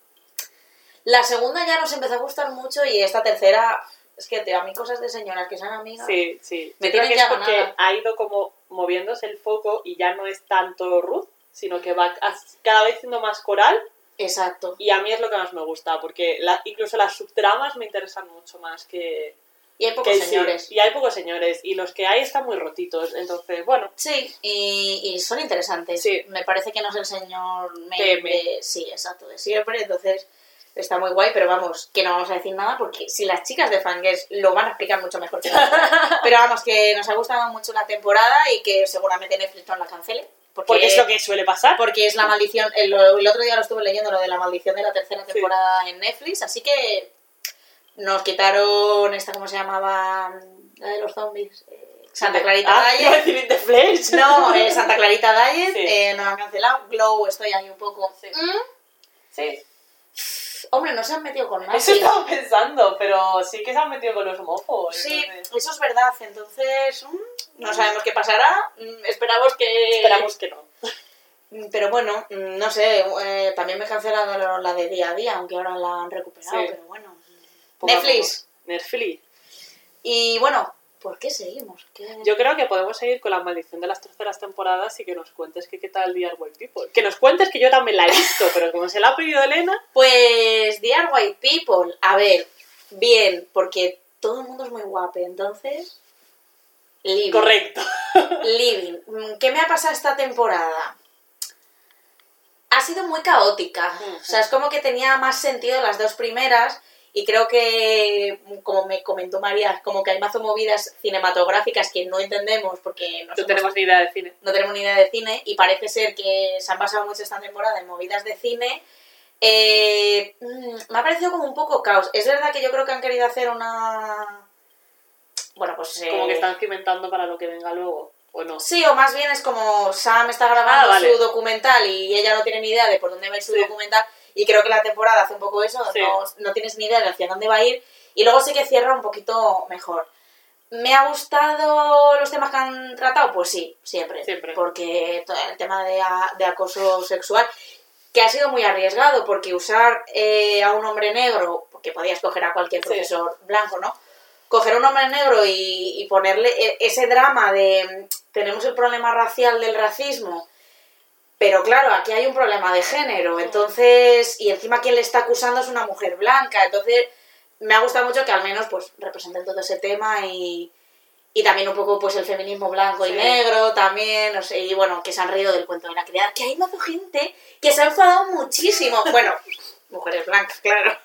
La segunda ya nos empezó a gustar mucho y esta tercera, es que te, a mí cosas de señoras que son amigas. Sí, sí. Me Yo creo que ya es porque ganada. ha ido como moviéndose el foco y ya no es tanto Ruth, sino que va cada vez siendo más coral Exacto. y a mí es lo que más me gusta, porque la- incluso las subtramas me interesan mucho más que... Y hay pocos que sí. señores. Y hay pocos señores, y los que hay están muy rotitos, entonces, bueno, Sí, y, y son interesantes. Sí. Me parece que no es el señor PM. de, sí, exacto, de siempre, entonces está muy guay, pero vamos, que no vamos a decir nada porque si las chicas de Fangirls lo van a explicar mucho mejor que pero vamos, que nos ha gustado mucho la temporada y que seguramente Netflix no la cancele. Porque, porque es lo que suele pasar. porque es la maldición, el, el otro día lo estuve leyendo, lo de la maldición de la tercera Sí. temporada en Netflix, así que nos quitaron esta, ¿cómo se llamaba? La de los zombies. eh, Santa Clarita Ah, Diet. No, eh, Santa Clarita Diet, Sí. eh, nos han cancelado. Glow, estoy ahí un poco. Sí. "Mm". Sí, Hombre, no se han metido con eso nazis. estaba pensando, pero sí que se han metido con los homófobos. Sí, entonces- eso es verdad. Entonces, mm, no sabemos qué pasará. mm, Esperamos que. Esperamos que no. Pero bueno, no sé. eh, también me he cancelado la de día a día, aunque ahora la han recuperado. Sí. Pero bueno. Netflix. Netflix. Y bueno, ¿por qué seguimos? ¿Qué- Yo creo que podemos seguir con la maldición de las terceras temporadas y que nos cuentes que qué tal The White People. Que nos cuentes que yo también la he visto, pero como se la ha pedido Elena, Pues, Dear White People. A ver, bien, porque todo el mundo es muy guapo, entonces. Living. correcto. Living. Mm, ¿Qué me ha pasado esta temporada? Ha sido muy caótica. Ujú. O sea, es como que tenía más sentido las dos primeras. Y creo que, como me comentó María, como que hay mazo movidas cinematográficas que no entendemos porque no, somos- tenemos ni idea de cine. no tenemos ni idea de cine. Y parece ser que se han basado mucho esta temporada en movidas de cine. Eh, mm, me ha parecido como un poco caos. Es verdad que yo creo que han querido hacer una... Bueno, pues... Como que eh, están cimentando para lo que venga luego, ¿o no? Sí, o más bien es como Sam está grabando Ah, vale. su documental y ella no tiene ni idea de por dónde va a ir su Sí. documental. Y creo que la temporada hace un poco eso, Sí. no, no tienes ni idea de hacia dónde va a ir. Y luego sí que cierra un poquito mejor. ¿Me ha gustado los temas que han tratado? Pues sí, siempre. Siempre. Porque todo el tema de, de acoso sexual, que ha sido muy arriesgado, porque usar eh, a un hombre negro, porque podías coger a cualquier Sí. profesor blanco, ¿no? Coger a un hombre negro y, y ponerle e- ese drama de tenemos el problema racial del racismo, pero claro, aquí hay un problema de género, entonces, y encima quien le está acusando es una mujer blanca, entonces me ha gustado mucho que al menos pues representen todo ese tema y, y también un poco pues el feminismo blanco y negro también, no sé, y bueno, que se han reído del cuento de la criada, que hay más gente que se ha enfadado muchísimo, bueno, mujeres blancas, claro,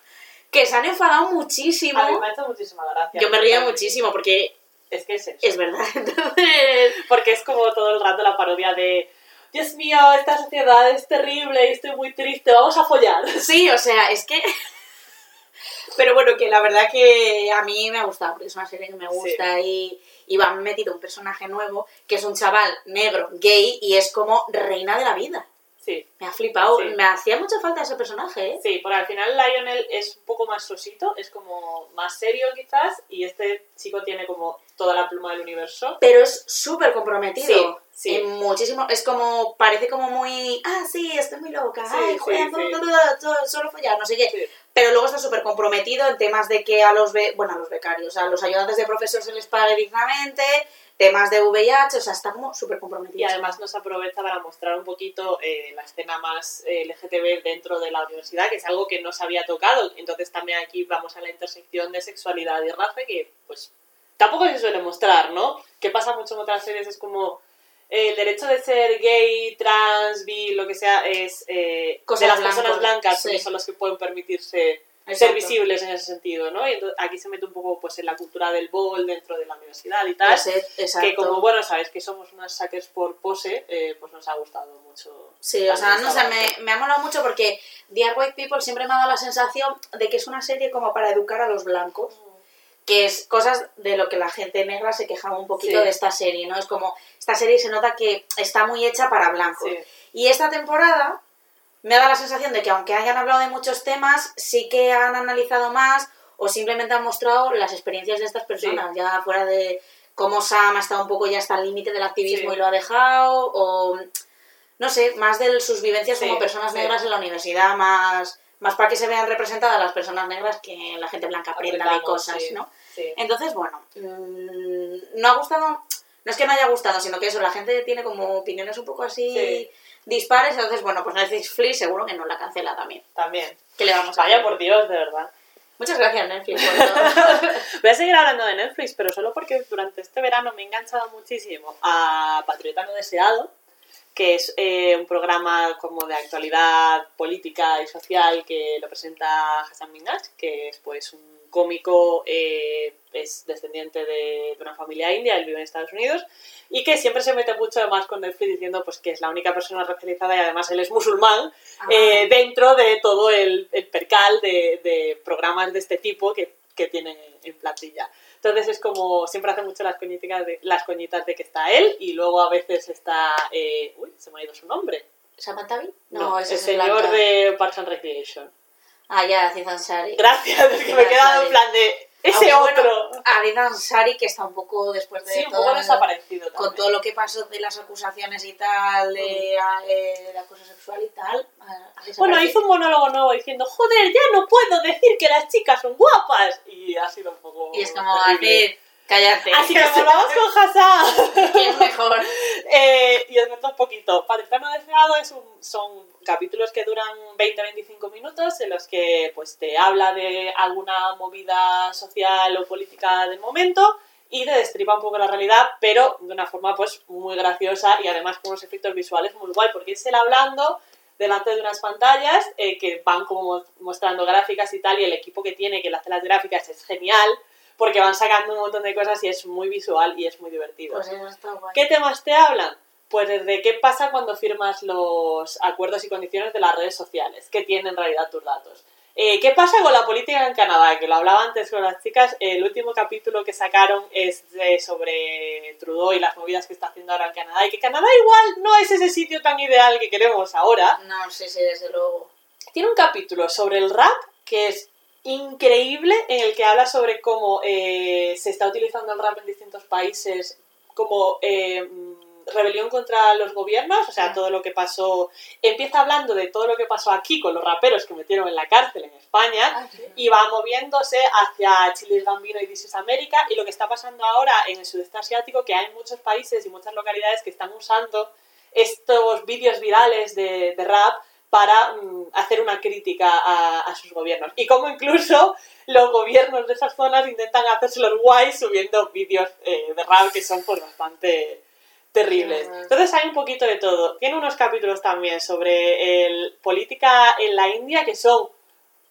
que se han enfadado muchísimo. A mí me ha hecho muchísima gracia. Yo me río muchísimo porque Es que es eso. es verdad, entonces... Porque es como todo el rato la parodia de Dios mío, esta sociedad es terrible y estoy muy triste, vamos a follar. Sí, o sea, es que... Pero bueno, que la verdad que a mí me ha gustado, porque es una serie que me gusta y, y metido un personaje nuevo que es un chaval negro, gay y es como reina de la vida. Sí, Me ha flipado. Sí. Me hacía mucha falta ese personaje, ¿eh? sí, porque al final Lionel es un poco más sosito, es como más serio quizás, y este chico tiene como toda la pluma del universo. Pero es súper comprometido. Sí, sí. En muchísimo. Es como. Parece como muy. Ah, sí, estoy muy loca. Ay, joder, sí. todo- todo- todo- solo follar, no sé qué. Pero luego está súper comprometido en temas de que a los, be- bueno, a los becarios, a los ayudantes de profesor se les pague dignamente, temas de VIH, o sea, está como súper comprometido. Y además nos aprovecha para mostrar un poquito eh, la escena más eh, LGTB dentro de la universidad, que es algo que no se había tocado. Entonces también aquí vamos a la intersección de sexualidad y raza, que pues tampoco se suele mostrar, ¿no? Que pasa mucho en otras series, es como el derecho de ser gay, trans, bi, lo que sea, es eh, de las blancos, personas blancas, sí. porque son los que pueden permitirse ser visibles en ese sentido, ¿no? Y entonces aquí se mete un poco pues en la cultura del bol dentro de la universidad y tal. Exacto. Que como, bueno, sabéis que somos unas suckers por pose, eh, pues nos ha gustado mucho. Sí, o sea, no sé, me, me ha molado mucho porque Dear White People siempre me ha dado la sensación de que es una serie como para educar a los blancos. Que es cosas de lo que la gente negra se quejaba un poquito Sí. de esta serie, ¿no? Es como, esta serie se nota que está muy hecha para blancos. Sí. Y esta temporada me dado la sensación de que aunque hayan hablado de muchos temas, sí que han analizado más o simplemente han mostrado las experiencias de estas personas, ya fuera de cómo Sam ha estado un poco ya hasta el límite del activismo y lo ha dejado, o no sé, más de sus vivencias como personas negras en la universidad, más, más para que se vean representadas las personas negras que la gente blanca aprenda de cosas, sí, ¿no? sí. Entonces, bueno, mm, no ha gustado, no es que me haya gustado, sino que eso, la gente tiene como opiniones un poco así Sí. dispares, entonces, bueno, pues Netflix seguro que no la cancela también. También. ¿Qué le vamos a Vaya por Dios, de verdad. Muchas gracias, Netflix, por todo. Voy a seguir hablando de Netflix, pero solo porque durante este verano me he enganchado muchísimo a Patriota No Deseado, que es eh, un programa como de actualidad política y social que lo presenta Hassan Minhaj, que es pues un cómico, eh, es descendiente de, de una familia india, él vive en Estados Unidos, y que siempre se mete mucho además con Netflix diciendo pues que es la única persona racializada y además él es musulmán, Ah. eh, dentro de todo el, el percal de, de programas de este tipo que, que tiene en plantilla. Entonces es como, siempre hace mucho las coñitas de, las coñitas de que está él y luego a veces está, eh, uy, se me ha ido su nombre. ¿Samantha Bee? No, ese el es señor Blanca. de Parks and Recreation. Ah, ya, Aziz Ansari. Gracias, es que me he quedado en plan de, ese Aunque, bueno, otro. Aziz Ansari, que está un poco después de Sí, un poco desaparecido con también. todo lo que pasó de las acusaciones y tal, de, eh, de acoso sexual y tal. Bueno, hizo un monólogo nuevo diciendo, joder, ya no puedo decir que las chicas son guapas. Y ha sido un poco... Y es como terrible. Cállate. Así que volvamos con Hassan. es mejor. Eh, y os cuento un poquito. Patriarcano Deseado es un- son capítulos que duran 20-25 minutos en los que pues, te habla de alguna movida social o política del momento y te destripa un poco la realidad, pero de una forma pues muy graciosa y además con unos efectos visuales muy guay, porque es él hablando delante de unas pantallas eh, que van como mostrando gráficas y tal, y el equipo que tiene que le hace las gráficas es genial, porque van sacando un montón de cosas y es muy visual y es muy divertido. Pues eso está guay. ¿Qué temas te hablan? Pues desde qué pasa cuando firmas los acuerdos y condiciones de las redes sociales, que tienen en realidad tus datos. Eh, ¿Qué pasa con la política en Canadá? Que lo hablaba antes con las chicas. El último capítulo que sacaron es de- sobre Trudeau y las movidas que está haciendo ahora en Canadá. Y que Canadá igual no es ese sitio tan ideal que queremos ahora. No, sí, sí, desde luego. Tiene un capítulo sobre el rap que es increíble, en el que habla sobre cómo eh, se está utilizando el rap en distintos países como eh, rebelión contra los gobiernos, o sea, Ah. todo lo que pasó. Empieza hablando de todo lo que pasó aquí con los raperos que metieron en la cárcel en España y va moviéndose hacia Chile, Gambino y This is America y lo que está pasando ahora en el sudeste asiático que hay muchos países y muchas localidades que están usando estos vídeos virales de, de rap para mm, hacer una crítica a, a sus gobiernos y como incluso los gobiernos de esas zonas intentan hacerse los guays subiendo vídeos eh, de rap que son pues bastante terribles. Entonces hay un poquito de todo. Tiene unos capítulos también sobre el, política en la India que son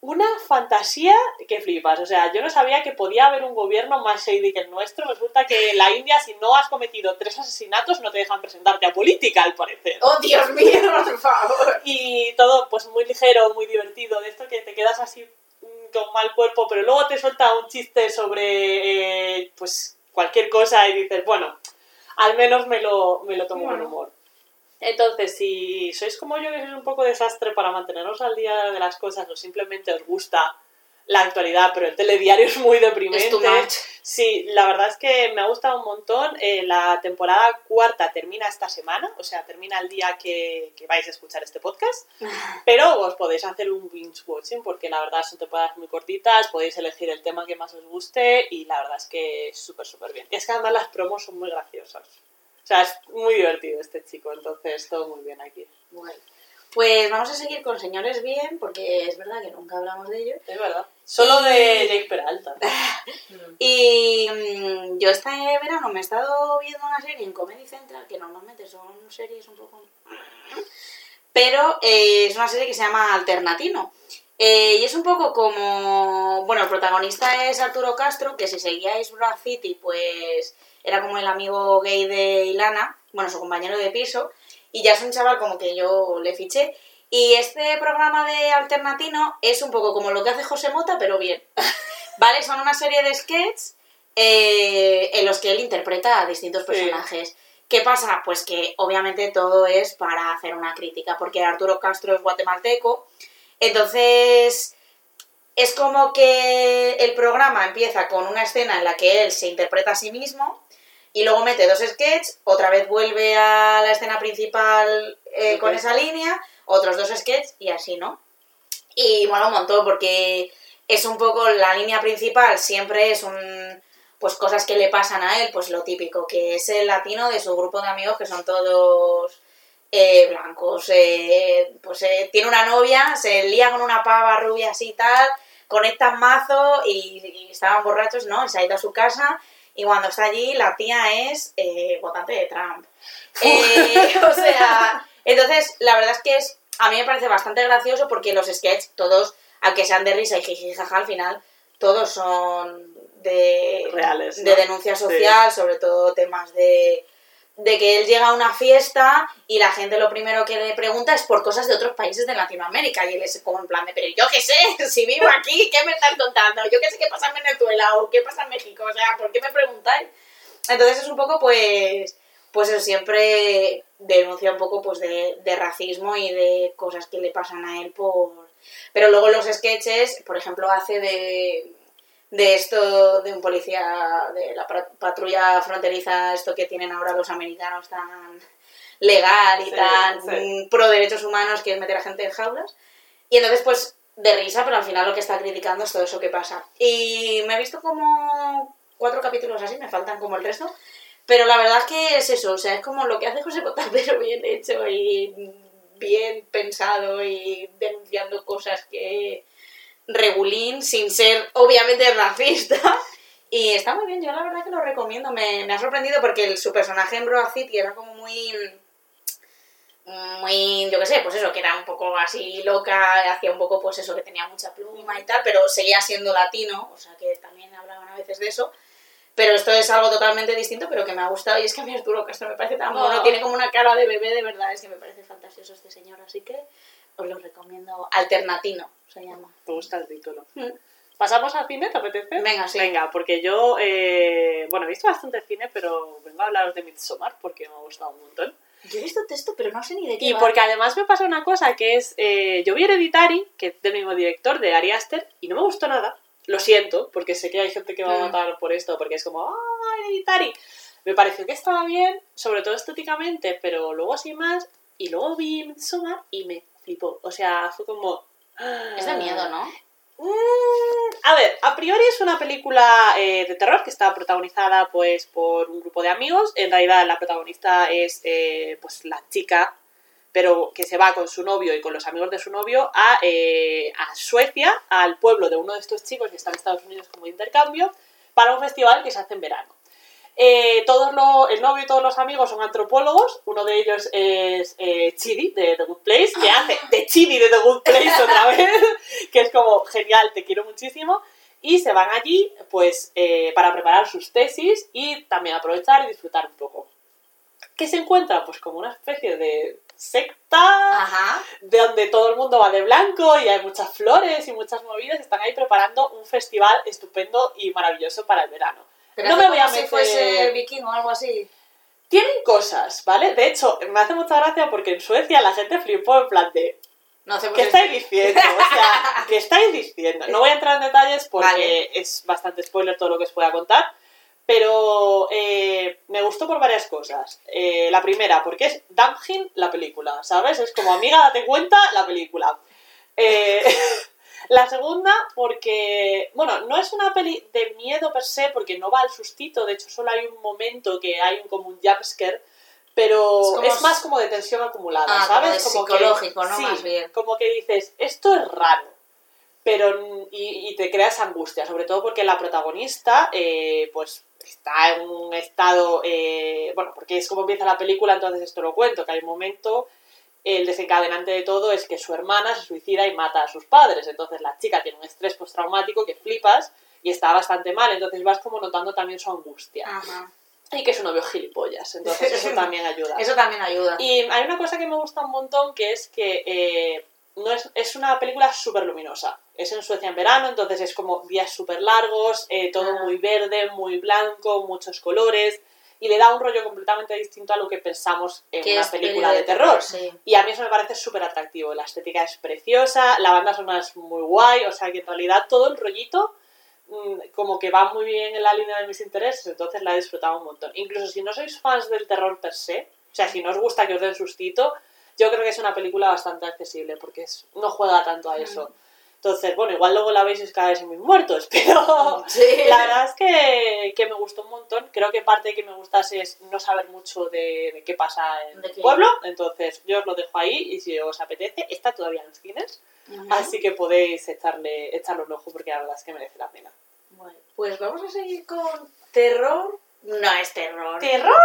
una fantasía que flipas. O sea, yo no sabía que podía haber un gobierno más shady que el nuestro. Resulta que en la India, si no has cometido tres asesinatos, no te dejan presentarte a política, al parecer. ¡Oh, Dios mío, por favor! Y todo, pues muy ligero, muy divertido. De esto que te quedas así mm, con mal cuerpo, pero luego te suelta un chiste sobre, eh, pues, cualquier cosa y dices, bueno, al menos me lo, me lo tomo con humor. Entonces, si sois como yo, que sois un poco desastre para manteneros al día de las cosas o simplemente os gusta la actualidad, pero el telediario es muy deprimente. Es. Sí, la verdad es que me ha gustado un montón. Eh, la temporada cuarta termina esta semana, o sea, termina el día que, que vais a escuchar este podcast. Pero os podéis hacer un binge watching porque la verdad son temporadas muy cortitas, podéis elegir el tema que más os guste y la verdad es que es súper, súper bien. Y es que además las promos son muy graciosas. O sea, es muy divertido este chico, entonces todo muy bien aquí. Guay. Pues vamos a seguir con Señores Bien, porque es verdad que nunca hablamos de ellos. Es verdad. Solo de Jake Peralta. Y mm, yo este verano me he estado viendo una serie en Comedy Central, que normalmente son series un poco... Pero eh, es una serie que se llama Alternatino. Eh, y es un poco como... Bueno, el protagonista es Arturo Castro, que si seguíais Brad City, pues era como el amigo gay de Ilana, bueno, su compañero de piso. Y ya es un chaval como que yo le fiché. Y este programa de Alternatino es un poco como lo que hace José Mota, pero bien. ¿Vale? Son una serie de sketches eh, en los que él interpreta a distintos personajes. ¿Qué pasa? Pues que obviamente todo es para hacer una crítica, porque Arturo Castro es guatemalteco. Entonces, es como que el programa empieza con una escena en la que él se interpreta a sí mismo y luego mete dos sketches, otra vez vuelve a la escena principal eh, con esa línea, otros dos sketches y así, ¿no? Y mola un montón porque es un poco la línea principal, siempre es un pues cosas que le pasan a él, pues lo típico, que es el latino de su grupo de amigos que son todos eh, blancos, eh, pues eh, tiene una novia, se lía con una pava rubia así y tal, conectan mazo y, y estaban borrachos, ¿no? Y se ha ido a su casa y cuando está allí la tía es eh, votante de Trump. Eh, o sea, entonces la verdad es que es, a mí me parece bastante gracioso porque los sketches, todos, aunque sean de risa y jiji jaja al final, todos son de, Reales, ¿no? de denuncia Sí. social, sobre todo temas de, de que él llega a una fiesta y la gente lo primero que le pregunta es por cosas de otros países de Latinoamérica y él es como en plan de, pero yo qué sé, si vivo aquí, ¿qué me estás contando? Yo qué sé qué pasa en Venezuela o qué pasa en México, o sea, ¿por qué me preguntáis? Entonces es un poco pues, pues él siempre denuncia un poco pues de, de racismo y de cosas que le pasan a él por... Pero luego los sketches, por ejemplo, hace de, de esto de un policía de la patrulla fronteriza, esto que tienen ahora los americanos tan legal y Sí, tan sí. pro derechos humanos que es meter a gente en jaulas. Y entonces pues de risa, pero al final lo que está criticando es todo eso que pasa. Y me he visto como cuatro capítulos así, me faltan como el resto. Pero la verdad es que es eso, o sea, es como lo que hace José Cota, pero bien hecho y bien pensado y denunciando cosas que regulín sin ser obviamente racista. Y está muy bien, yo la verdad que lo recomiendo. Me, me ha sorprendido porque el, su personaje en Broad City era como muy. Muy, yo qué sé, pues eso, que era un poco así loca, hacía un poco pues eso, que tenía mucha pluma y tal, pero seguía siendo latino, o sea que también hablaban a veces de eso. Pero esto es algo totalmente distinto, pero que me ha gustado. Y es que a mí Arturo Castro me parece tan Oh. tiene como una cara de bebé, de verdad, es que me parece fantasioso este señor. Así que os lo recomiendo. Alternatino se llama. Me gusta el título. Mm. ¿Pasamos al cine? ¿Te apetece? Venga, sí. Venga, porque yo, eh, bueno, he visto bastante cine, pero vengo a hablaros de Midsommar porque me ha gustado un montón. Yo he visto texto, pero no sé ni de qué Y va. porque además me pasa una cosa que es, eh, yo vi Hereditary, que es del mismo director, de Ari Aster, y no me gustó nada. Lo siento, porque sé que hay gente que va a matar por esto, porque es como, ah, Hereditary. Me pareció que estaba bien, sobre todo estéticamente, pero luego sin más, y luego vi Midsommar y me flipó. O sea, fue como... Es de miedo, ¿no? Mm, a ver, a priori es una película eh, de terror que está protagonizada pues por un grupo de amigos. En realidad la protagonista es eh, pues la chica, pero que se va con su novio y con los amigos de su novio a, eh, a Suecia, al pueblo de uno de estos chicos que está en Estados Unidos como intercambio, para un festival que se hace en verano. Eh, todos lo- el novio y todos los amigos son antropólogos. Uno de ellos es eh, Chidi de The Good Place, que hace de Chidi de The Good Place otra vez, que es como genial, te quiero muchísimo. Y se van allí pues eh, para preparar sus tesis y también aprovechar y disfrutar un poco. ¿Qué se encuentra? Pues como una especie de secta Ajá. de donde todo el mundo va de blanco y hay muchas flores y muchas movidas. Están ahí preparando un festival estupendo y maravilloso para el verano. Pero no me voy a como si meter... fuese viking o algo así. Tienen cosas, ¿vale? De hecho, me hace mucha gracia porque en Suecia la gente flipó en plan de, No ¿qué estáis diciendo? O sea, ¿qué estáis diciendo? No voy a entrar en detalles porque Vale. es bastante spoiler todo lo que os pueda contar, pero eh, me gustó por varias cosas. Eh, la primera, porque es Dumphin la película, ¿sabes? Es como, amiga, date cuenta, la película. Eh, la segunda, porque, bueno, no es una peli de miedo per se, porque no va al sustito, de hecho solo hay un momento que hay un, como un jumpscare, pero Es es, como más como de tensión acumulada, Ah, como ¿sabes? que- psicológico, ¿no? sí, Más bien. Como que dices, esto es raro, pero y, y te creas angustia, sobre todo porque la protagonista, eh, pues está en un estado, eh, bueno, porque es como empieza la película, entonces esto lo cuento, que hay un momento, el desencadenante de todo es que su hermana se suicida y mata a sus padres, entonces la chica tiene un estrés postraumático que flipas y está bastante mal, entonces vas como notando también su angustia. Ajá. Y que su novio gilipollas, entonces eso también ayuda. Eso también ayuda. Y hay una cosa que me gusta un montón, que es que eh, no es, es una película súper luminosa. Es en Suecia en verano, entonces es como días súper largos, eh, todo Ah. muy verde, muy blanco, muchos colores, y le da un rollo completamente distinto a lo que pensamos en una película de terror. sí. Y a mí eso me parece súper atractivo. La estética es preciosa, la banda sonora es muy guay, o sea que en realidad todo el rollito mm, como que va muy bien en la línea de mis intereses, entonces la he disfrutado un montón. Incluso si no sois fans del terror per se, o sea, si no os gusta que os den sustito, yo creo que es una película bastante accesible porque es, no juega tanto a eso. Entonces, bueno, igual luego la veis y os cagáis en mis muertos, pero Sí. la verdad es que, que me gustó un montón. Creo que parte de que me gustase es no saber mucho de, de qué pasa en ¿De el pueblo. Entonces, yo os lo dejo ahí y si os apetece, está todavía en los cines. Así que podéis echarle, echarle un ojo porque la verdad es que merece la pena. Bueno, pues vamos a seguir con terror. No es terror. ¿Terror?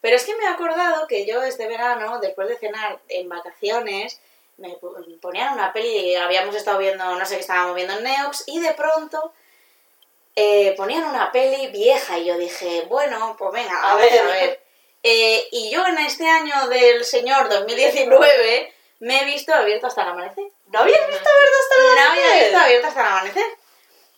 Pero es que me he acordado que yo este verano, después de cenar en vacaciones, me ponían una peli, habíamos estado viendo, no sé qué estábamos viendo en Neox, y de pronto eh, ponían una peli vieja y yo dije, bueno, pues venga, a, A ver, ver. a ver. Eh, y yo en este año del señor 2019 me he visto abierto hasta el amanecer. ¿No habías visto Abierto hasta el No había amanecer? visto abierto hasta el amanecer.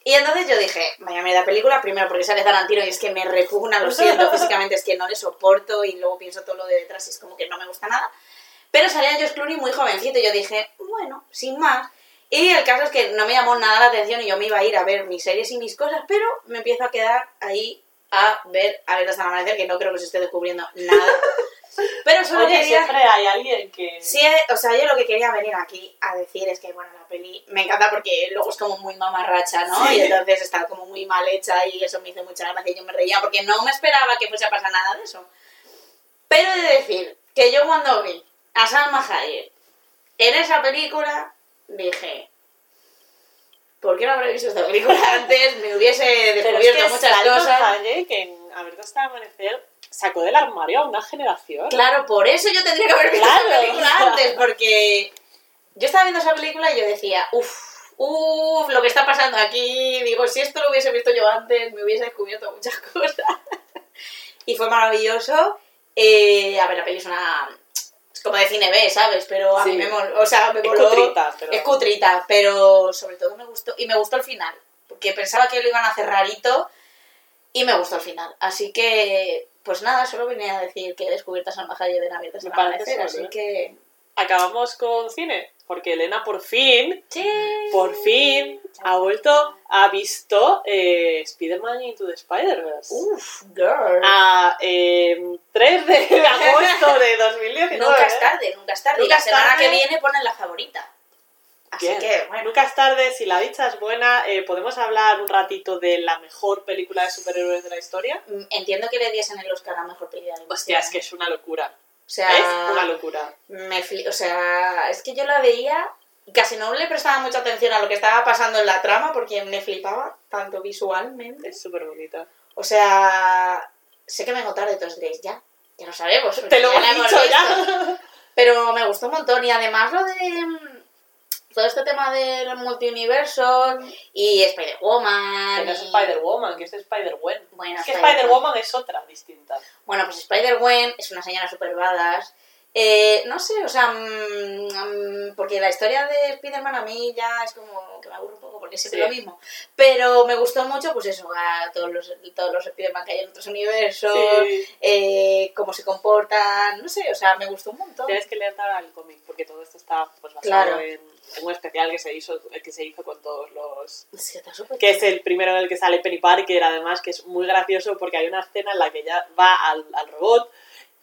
Y entonces yo dije, vaya mierda película, primero porque sale Tarantino y es que me repugna, lo siento, físicamente es que no le soporto y luego pienso todo lo de detrás y es como que no me gusta nada. Pero salía Josh Clooney muy jovencito y yo dije, bueno, sin más. Y el caso es que no me llamó nada la atención y yo me iba a ir a ver mis series y mis cosas, pero me empiezo a quedar ahí a ver a ver hasta el amanecer, que no creo que se esté descubriendo nada. Pero solo Oye, quería... siempre hay alguien que... Sí, o sea, yo lo que quería venir aquí a decir es que, bueno, la peli me encanta porque luego es como muy mamarracha, ¿no? Sí. Y entonces está como muy mal hecha y eso me hizo mucha gracia y yo me reía porque no me esperaba que fuese a pasar nada de eso. Pero he de decir que yo cuando vi a Salma Hayek en esa película dije, ¿por qué no habré visto esta película antes? Me hubiese Pero es descubierto que muchas Salma cosas. Hayek en Abierto hasta el amanecer sacó del armario a una generación. Claro, por eso yo tendría que haber visto Claro. esa película antes, porque yo estaba viendo esa película y yo decía, uff, uff, lo que está pasando aquí, digo, si esto lo hubiese visto yo antes, me hubiese descubierto muchas cosas. y fue maravilloso. Eh, a ver, la peli es una... Es como de cine B, ¿sabes? Pero a Sí. mí me moló, o sea, me Es moló- cutrita, pero- Es cutrita, pero sobre todo me gustó, y me gustó el final, porque pensaba que lo iban a hacer rarito, y me gustó el final. Así que, pues nada, solo venía a decir que he descubierto a Salma Hayek de Navidad Me parece así que... Acabamos con cine, porque Elena por fin, Sí. por fin, ha vuelto, ha visto eh, Spider-Man Into the Spider-Verse. Uf, girl. A eh, 3 de agosto de 2019. nunca es tarde, nunca es tarde. Nunca y la semana tarde. que viene ponen la favorita. Así Bien. que, bueno. Nunca es tarde, si la dicha es buena, eh, podemos hablar un ratito de la mejor película de superhéroes de la historia. mm, Entiendo que le diesen el Oscar a Mejor Película de Hostia, Animación. es que es una locura. O sea, Es una locura. me o sea, es que yo la veía y casi no le prestaba mucha atención a lo que estaba pasando en la trama porque me flipaba tanto visualmente. Es súper bonita. O sea, sé que vengo tarde, entonces diréis, ya, ya lo sabemos. Te lo hemos dicho ya. Pero me gustó un montón y además lo de mm, todo este tema del multiuniverso y Spider-Woman. Que no es y- Spider-Woman, que es Spider-Gwen. Bueno, es que. Spider-Woman es otra distinta. Bueno, pues Spider-Gwen es una señora super badass Eh, no sé, o sea, mm, mm, porque la historia de Spider-Man a mí ya es como que me aburre un poco porque es siempre Sí. lo mismo. Pero me gustó mucho, pues eso, a todos los, todos los Spider-Man que hay en otros universos, Sí. eh, cómo se comportan, no sé, o sea, me gustó un montón. Tienes que leer ahora el cómic, porque todo esto está pues, basado Claro. en, en un especial que se hizo que se hizo con todos los... Que es el primero en el que sale Penny Parker, además, que es muy gracioso porque hay una escena en la que ella va al, al robot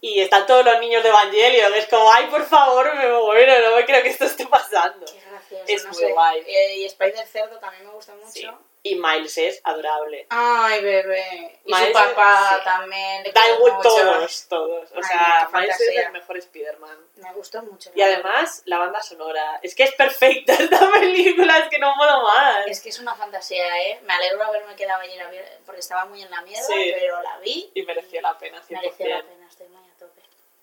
y están todos los niños de Evangelion. Es como, ay, por favor, me muero, no me creo que esto esté pasando. Qué gracioso, Es no muy sé. guay. Eh, y Spider Cerdo también me gusta mucho. Sí. Y Miles es adorable. Ay, bebé. Y Miles, su papá también. le Da igual todos, todos. O Ay, sea, Miles es el mejor Spider-Man. Me gustó mucho. Y además, la banda sonora. Es que es perfecta esta película, es que no puedo más. Es que es una fantasía, ¿eh? Me alegro de haberme quedado vi- porque estaba muy en la mierda, Sí. pero la vi. Y mereció la pena, 100%. Mereció la pena, estoy tope.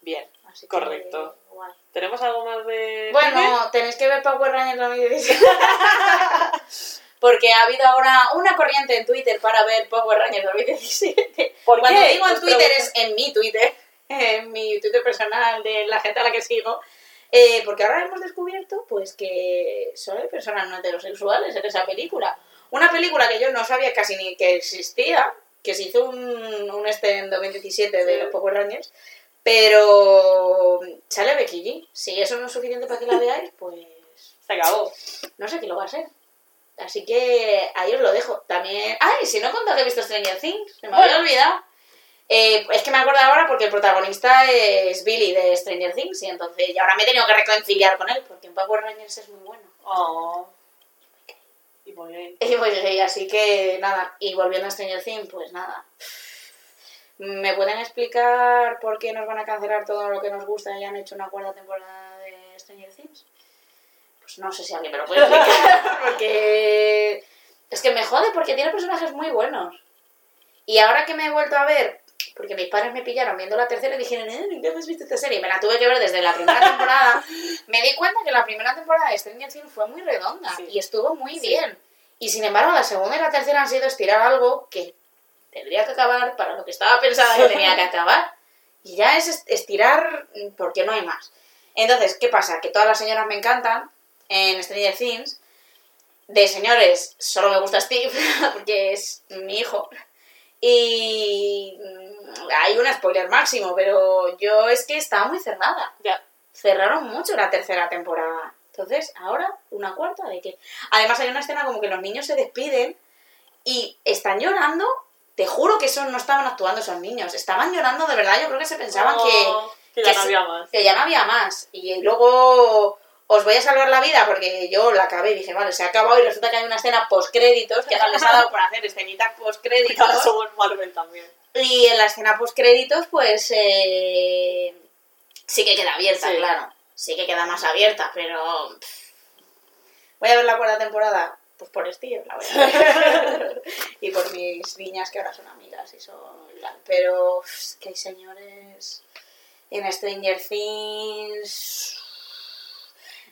Bien, Así que, correcto. guay. ¿Tenemos algo más de.? Bueno, tenéis que ver Power Rangers 2017. Porque ha habido ahora una corriente en Twitter para ver Power Rangers 2017. ¿Por Cuando qué? digo en Twitter pregunto. es en mi Twitter, en mi Twitter personal de la gente a la que sigo. Eh, porque ahora hemos descubierto pues que solo hay personas no heterosexuales en esa película. Una película que yo no sabía casi ni que existía, que se hizo un, un este en 2017 de Sí. los Power Rangers, pero sale Becky G. Si eso no es suficiente para que la veáis, pues Se acabó. no sé qué lo va a ser. Así que ahí os lo dejo. También. ¡Ay! Si no he contado que he visto Stranger Things, se me había olvidado. Eh, es que me acuerdo ahora porque el protagonista es Billy de Stranger Things y entonces y ahora me he tenido que reconciliar con él porque en Power Rangers es muy bueno. Oh. Y bien. Y sí, así que nada, y volviendo a Stranger Things, pues nada. ¿Me pueden explicar por qué nos van a cancelar todo lo que nos gusta y han hecho una cuarta temporada de Stranger Things? Pues no sé si alguien me lo puede explicar, porque es que me jode porque tiene personajes muy buenos. Y ahora que me he vuelto a ver, porque mis padres me pillaron viendo la tercera y dijeron, eh, ¿nunca has visto esta serie? Y me la tuve que ver desde la primera temporada. me di cuenta que la primera temporada de Stranger Things fue muy redonda Sí. y estuvo muy Sí. bien. Y sin embargo, la segunda y la tercera han sido estirar algo que tendría que acabar para lo que estaba pensada que tenía que acabar. Y ya es est- estirar porque no hay más. Entonces, ¿qué pasa? Que todas las señoras me encantan en Stranger Things. De señores, solo me gusta Steve, porque es mi hijo. Y hay un spoiler máximo, pero yo es que estaba muy cerrada. Ya. Cerraron mucho la tercera temporada. Entonces, ahora una cuarta de que... Además hay una escena como que los niños se despiden y están llorando. Te juro que eso no estaban actuando esos niños. Estaban llorando de verdad. Yo creo que se pensaban que, Oh, que ya que no había más. que ya no había más. Y luego os voy a salvar la vida porque yo la acabé y dije, vale, se ha acabado y resulta que hay una escena post-créditos que ahora les ha dado por hacer escenitas ahora post-créditos. somos Marvel también. Y en la escena post-créditos, pues eh, sí que queda abierta, Sí. claro. Sí que queda más abierta, pero... Voy a ver la cuarta temporada, pues por Steve la voy a ver. y por mis niñas que ahora son amigas y son... Pero es que hay señores en Stranger Things...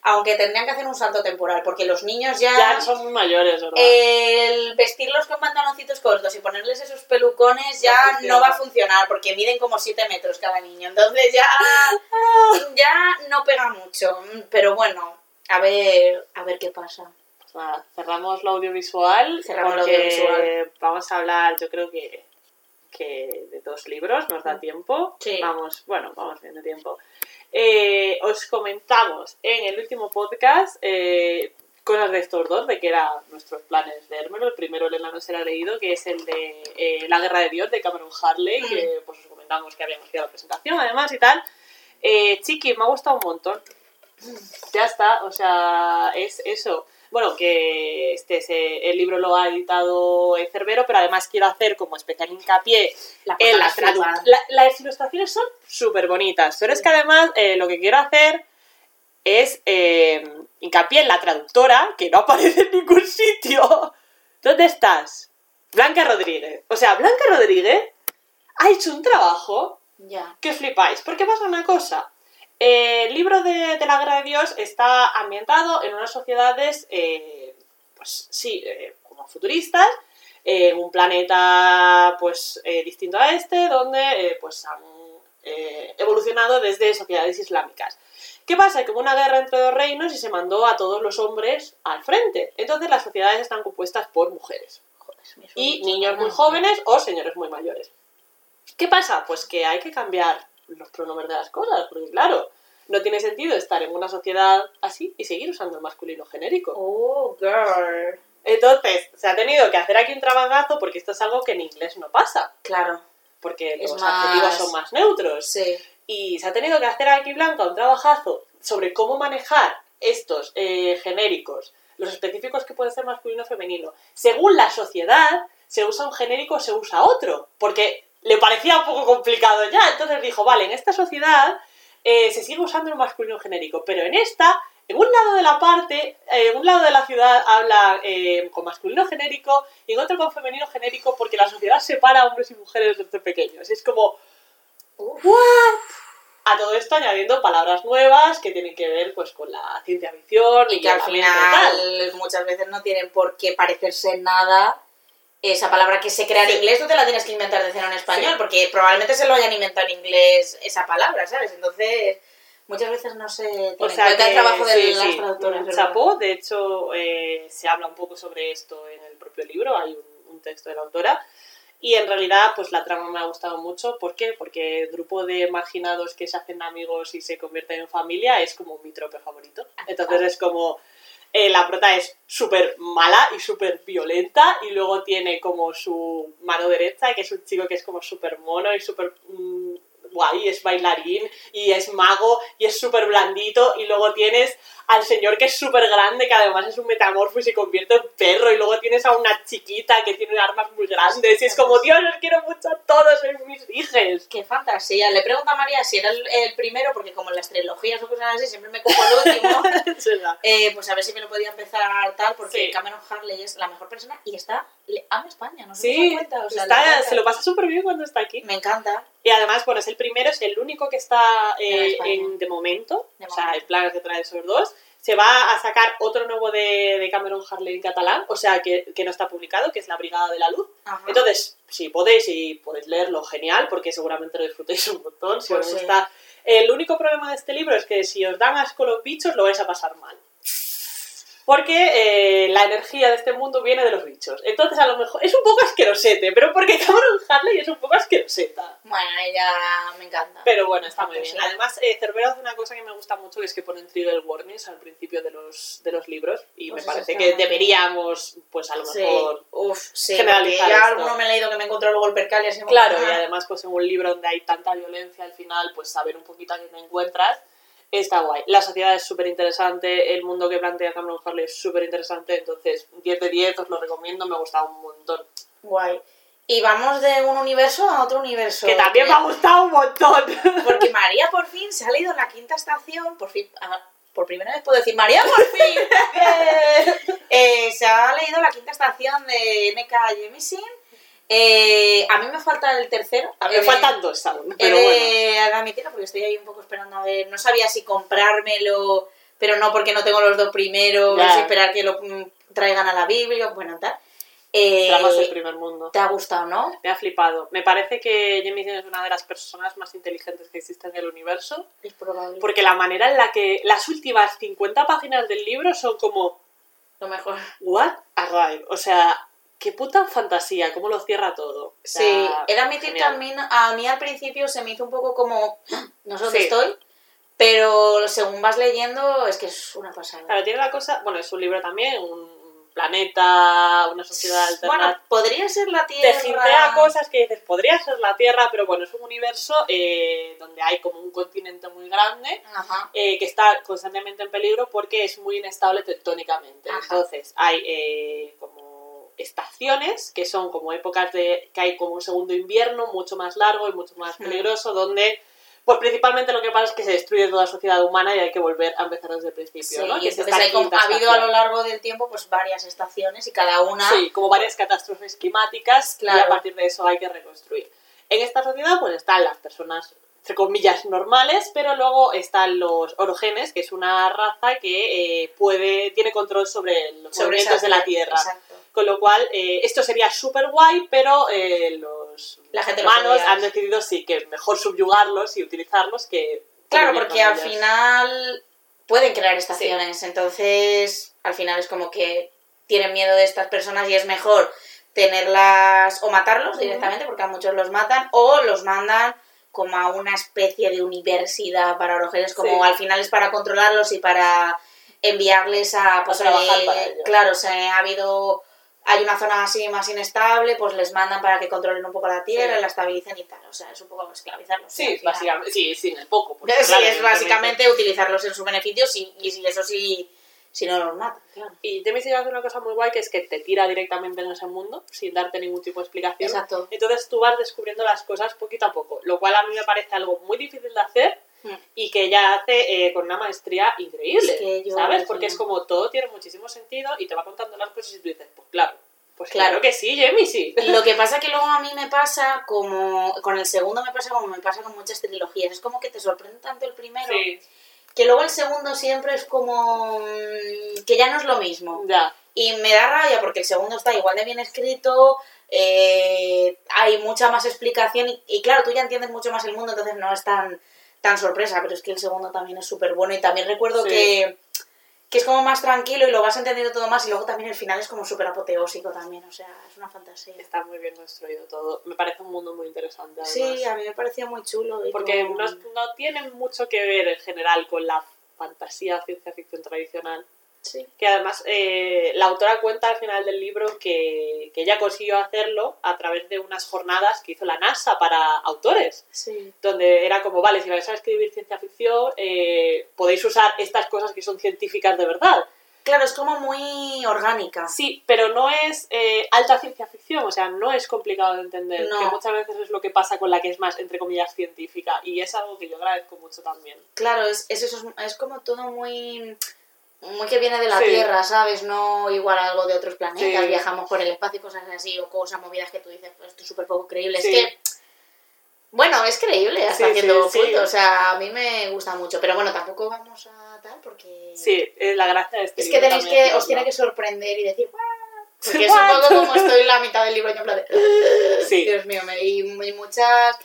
Aunque tendrían que hacer un salto temporal, porque los niños Ya son muy mayores, ¿verdad? el vestirlos con pantaloncitos cortos y ponerles esos pelucones ya no va a funcionar porque miden como 7 metros cada niño. Entonces ya, ya no pega mucho. Pero bueno, a ver, a ver qué pasa. Nada, cerramos lo audiovisual. Cerramos lo audiovisual. Vamos a hablar, yo creo que, que de dos libros, nos da tiempo. Sí. Vamos, bueno, vamos bien de tiempo. Eh, os comentamos en el último podcast eh, cosas de estos dos, de que eran nuestros planes leérmelo. El primero Elena no se lo ha leído, que es el de eh, La Guerra de Dios de Cameron Harley, que pues os comentamos que habíamos ido a la presentación además y tal. Eh, chiqui, me ha gustado un montón. Ya está, o sea, es eso. Bueno, que este es, el libro lo ha editado Cerbero, pero además quiero hacer como especial hincapié La en la portada tradu- flipa. la- Las ilustraciones son súper bonitas, pero es que además eh, lo que quiero hacer es eh, hincapié en la traductora, que no aparece en ningún sitio. ¿Dónde estás? Blanca Rodríguez. O sea, Blanca Rodríguez ha hecho un trabajo Ya. que flipáis. Porque pasa una cosa. Eh, el libro de, de la Guerra de Dios está ambientado en unas sociedades, eh, pues sí, eh, como futuristas, en un planeta pues eh, distinto a este, donde eh, pues han eh, evolucionado desde sociedades islámicas. ¿Qué pasa? Que hubo una guerra entre dos reinos y se mandó a todos los hombres al frente. Entonces las sociedades están compuestas por mujeres Joder, y niños muy jóvenes o señores muy mayores. ¿Qué pasa? Pues que hay que cambiar los pronombres de las cosas, porque claro, no tiene sentido estar en una sociedad así y seguir usando el masculino genérico. Oh, girl. Entonces, se ha tenido que hacer aquí un trabajazo porque esto es algo que en inglés no pasa, Claro, porque Es los más- adjetivos son más neutros. sí. Y se ha tenido que hacer aquí, Blanca, un trabajazo sobre cómo manejar estos eh, genéricos, los específicos que pueden ser masculino o femenino. Según la sociedad, se usa un genérico o se usa otro, porque le parecía un poco complicado ya. Entonces dijo, vale, en esta sociedad eh, se sigue usando el masculino genérico, pero en esta, en un lado de la parte, eh, en un lado de la ciudad habla eh, con masculino genérico y en otro con femenino genérico porque la sociedad separa a hombres y mujeres desde pequeños. Es como, Uf. a todo esto añadiendo palabras nuevas que tienen que ver pues con la ciencia ficción Y que al y final muchas veces no tienen por qué parecerse nada. Esa palabra que se crea en Sí. inglés tú te la tienes que inventar de cero en español, Sí. porque probablemente se lo hayan inventado en inglés esa palabra, ¿sabes? Entonces, muchas veces no se tiene O sea, que, el trabajo de sí, las traductoras. chapó. De hecho, eh, se habla un poco sobre esto en el propio libro. Hay un, un texto de la autora. Y en realidad, pues la trama me ha gustado mucho. ¿Por qué? Porque el grupo de marginados que se hacen amigos y se convierten en familia es como mi trope favorito. Entonces es como... eh, la prota es súper mala y súper violenta y luego tiene como su mano derecha, que es un chico que es como súper mono y súper mm, guay, es bailarín y es mago y es súper blandito y luego tienes al señor que es súper grande, que además es un metamorfo y se convierte en perro y luego tienes a una chiquita que tiene armas muy grandes y es como, Dios, los quiero mucho a todos, sois mis hijos. Qué fantasía. Le pregunto a María si era el, el primero, porque como en las trilogías o cosas así siempre me cojo el último. Eh, pues a ver si me lo podía empezar tal, porque Sí. Cameron Harley es la mejor persona y está, le ama España, ¿no se Sí, da cuenta? O sea, está- le encanta. se lo pasa súper bien cuando está aquí. Me encanta. Y además, bueno, es el primero, es el único que está En eh, en- de momento. De o sea, momento. el plan es que trae esos dos. Se va a sacar otro nuevo de, de Cameron Harley en catalán, o sea, que, que no está publicado, que es La Brigada de la Luz. Ajá. Entonces, si podéis y podéis leerlo, genial, porque seguramente lo disfrutéis un montón, si Pues os sí. gusta. El único problema de este libro es que si os dan asco los bichos, lo vais a pasar mal. Porque eh, la energía de este mundo viene de los bichos. Entonces, a lo mejor. Es un poco asquerosete, pero porque Cameron Harley es un poco asqueroseta. Bueno, ella me encanta. Pero bueno, está muy Pues bien. sí. Además, eh, Cerbero hace una cosa que me gusta mucho, que es que ponen trigger warnings al principio de los, de los libros. Y Pues me parece que bien. deberíamos, pues a lo Sí. mejor. Uf, sí, generalizar ya esto. alguno me he leído que me encontró luego el percal y así Claro, y además, pues en un libro donde hay tanta violencia al final, pues saber un poquito a qué te encuentras está guay. La sociedad es súper interesante, el mundo que plantea Cameron Harley es súper interesante, entonces 10 de 10 os lo recomiendo, me ha gustado un montón. Guay. Y vamos de un universo a otro universo. Que también me ha gustado un montón. Porque María por fin se ha leído la quinta estación, por fin, ah, por primera vez puedo decir María por fin. Eh, se ha leído la quinta estación de N.K. Jemisin. Eh, a mí me falta el tercero. A mí He me de- faltan dos aún, pero de bueno. admitirlo porque estoy ahí un poco esperando a ver. No sabía si comprármelo, pero no porque no tengo los dos primeros, si esperar que lo mm, traigan a la Biblia, bueno, tal. Eh, Dramas del primer mundo. ¿Te ha gustado, no? Me ha flipado. Me parece que Jemisin es una de las personas más inteligentes que existen en el universo, Es probable. porque la manera en la que las últimas 50 páginas del libro son como Lo mejor. What a ride. O sea, qué puta fantasía, cómo lo cierra todo. O sea, Sí, de admitir que a mí, a mí al principio se me hizo un poco como, no sé dónde Sí. estoy, pero según vas leyendo es que es una pasada. Claro, tiene la cosa, bueno, es un libro también, un planeta, una sociedad Bueno, alternativa. podría ser la te Tierra. jintea cosas que dices, podría ser la Tierra, pero bueno, es un universo eh, donde hay como un continente muy grande eh, que está constantemente en peligro porque es muy inestable tectónicamente. Ajá. Entonces, hay eh, como estaciones que son como épocas de que hay como un segundo invierno mucho más largo y mucho más peligroso, donde pues principalmente lo que pasa es que se destruye toda la sociedad humana y hay que volver a empezar desde el principio, Sí, ¿no? y entonces hay ha habido a lo largo del tiempo pues varias estaciones y cada una Sí, como varias catástrofes climáticas y Claro. a partir de eso hay que reconstruir. En esta sociedad pues están las personas, entre comillas, normales, pero luego están los orogenes, que es una raza que eh, puede, tiene control sobre los movimientos esa de la Tierra. Exacto. Con lo cual, eh, esto sería súper guay, pero eh, los La gente los humanos han decidido sí que es mejor subyugarlos y utilizarlos que... Claro, porque al ellos. final pueden crear estaciones, entonces al final es como que tienen miedo de estas personas y es mejor tenerlas o matarlos directamente, porque a muchos los matan, o los mandan como a una especie de universidad para orojeles, como Sí. al final es para controlarlos y para enviarles a, pues, trabajar eh, para ellos. claro, se ha habido hay una zona así más inestable, pues les mandan para que controlen un poco la tierra, Sí. la estabilicen y tal, o sea, es un poco esclavizarlos. Sí, básicamente, sí, sí, en el poco. porque, Sí, claro, es básicamente utilizarlos en su beneficio si, y si eso sí, si no los matan, claro. Y sigue hace una cosa muy guay que es que te tira directamente en ese mundo sin darte ningún tipo de explicación. Exacto. Entonces tú vas descubriendo las cosas poquito a poco, lo cual a mí me parece algo muy difícil de hacer Mm. y que ella hace eh, con una maestría increíble, Es que yo ¿sabes? Porque es como todo tiene muchísimo sentido y te va contando las cosas y tú dices, pues claro, pues Claro. claro que sí, Jamie, sí. Lo que pasa que luego a mí me pasa como, con el segundo me pasa como me pasa con muchas trilogías, es como que te sorprende tanto el primero, Sí, que luego el segundo siempre es como mm, que ya no es lo mismo. ya. Y me da rabia porque el segundo está igual de bien escrito, eh, hay mucha más explicación y, y claro, tú ya entiendes mucho más el mundo, entonces no es tan, tan sorpresa, pero es que el segundo también es súper bueno y también recuerdo Sí. que, que es como más tranquilo y lo vas entendiendo todo más y luego también el final es como súper apoteósico también, o sea, es una fantasía. Está muy bien construido todo. Me parece un mundo muy interesante. Sí, a mí me pareció muy chulo. y Porque como- no, no tiene mucho que ver en general con la fantasía ciencia ficción tradicional. Sí. Que además eh, la autora cuenta al final del libro que, que ella consiguió hacerlo a través de unas jornadas que hizo la NASA para autores. Sí. Donde era como, vale, si vais a escribir ciencia ficción, eh, podéis usar estas cosas que son científicas de verdad. Claro, es como muy orgánica. Sí, pero no es eh, alta ciencia ficción, o sea, no es complicado de entender. No. Que muchas veces es lo que pasa con la que es más, entre comillas, científica. Y es algo que yo agradezco mucho también. Claro, es, es, eso, es, es como todo muy, muy que viene de la Sí. Tierra, ¿sabes? No igual algo de otros planetas, Sí. viajamos por el espacio y cosas así, o cosas movidas que tú dices, pues esto es súper poco creíble. Sí. Es que, bueno, es creíble hasta sí. punto, o sea, a mí me gusta mucho, pero bueno, tampoco vamos a tal porque... Sí, es la gracia de este Es que tenéis que, os tiene que sorprender y decir, "Guau", porque es un poco como estoy en la mitad del libro, yo en plan de, Sí. Dios mío, me, y, y muchas,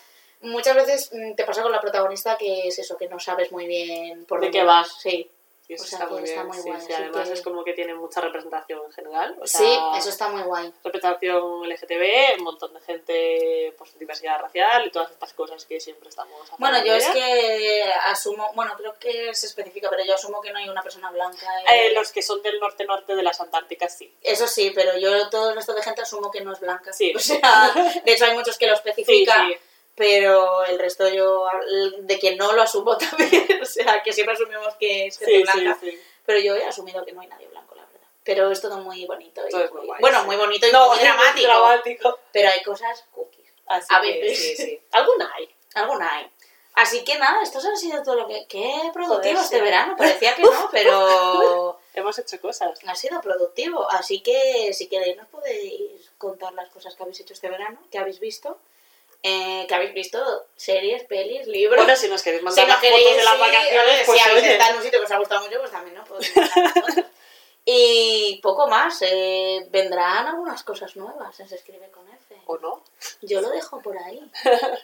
muchas veces mm, te pasa con la protagonista que es eso, que no sabes muy bien por ¿De dónde qué vas? Sí, Y eso O sea, está muy está bien. muy sí, guay, sí, así además que- es como que tiene mucha representación en general. o sea, sí, eso está muy guay. Representación LGTB, un montón de gente, pues diversidad racial y todas estas cosas que siempre estamos Bueno, yo es que asumo, bueno, creo que se especifica, pero yo asumo que no hay una persona blanca. Eh, eh, los que son del norte-norte de las Antárticas, sí. Eso sí, pero yo todo el resto de gente asumo que no es blanca. Sí. O sea, de hecho hay muchos que lo Sí, especifican, sí. Pero el resto yo, de quien no lo asumo también. o sea, que siempre asumimos que es gente Sí, blanca. sí, sí. Pero yo he asumido que no hay nadie blanco, la verdad. Pero es todo muy bonito. y muy- muy guay, bueno, muy bonito y No, muy dramático. dramático. Pero hay cosas cookies. Así A que veces. sí, sí. Alguna hay. Alguna hay. Así que nada, esto ha sido todo lo que... Qué productivo este verano. Parecía que no, pero Hemos hecho cosas. ha sido productivo. Así que si queréis nos podéis contar las cosas que habéis hecho este verano, que habéis visto. Eh, que habéis visto series, pelis, libros. Bueno, si nos queréis si mandar nos las fotos queréis, de las sí, vacaciones, si pues habéis oye. estado en un sitio que os ha gustado mucho, pues también podéis mandar fotos. Y poco más, eh, vendrán algunas cosas nuevas en Se Escribe con F. ¿O no? Yo lo dejo por ahí.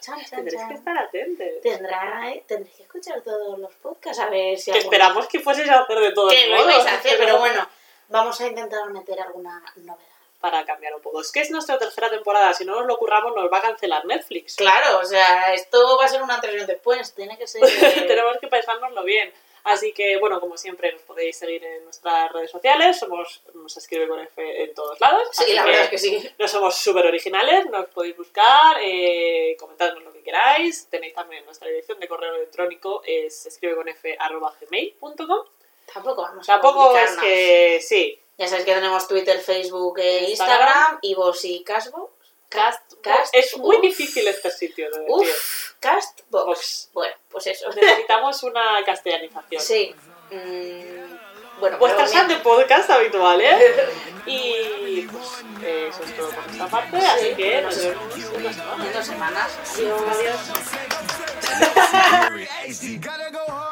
Chan, chan, Tendréis que chan. estar atentos. Tendrá, tendréis que escuchar todos los podcasts a ver si Que alguno- esperamos que fueseis a hacer de todo que lo ibais a hacer, pero bueno, vamos a intentar meter alguna novedad. Para cambiar un poco. Es que es nuestra tercera temporada. Si no nos lo curramos, nos va a cancelar Netflix. Claro, o sea, esto va a ser un antes y un después, tiene que ser... Tenemos que pensárnoslo bien. Así que, bueno, como siempre, nos podéis seguir en nuestras redes sociales. Somos, nos escribe con F en todos lados. Sí, la verdad es que sí. No somos súper originales, nos podéis buscar, eh, comentadnos lo que queráis. Tenéis también nuestra dirección de correo electrónico, es escribeconf.gmail.com. Tampoco vamos a Tampoco es que, sí, Ya sabéis que tenemos Twitter, Facebook e Instagram. Instagram, y vos y Castbox. Cast, Cast- es muy uf. difícil este sitio de decir. Uf, Castbox. Box. Bueno, pues eso. Necesitamos una castellanización. Sí. mm, bueno, Vuestra chat de podcast habitual, ¿eh? Y pues eh, eso es todo por nuestra parte, así que nos vemos en una semana. en dos semanas. Adiós. Adiós.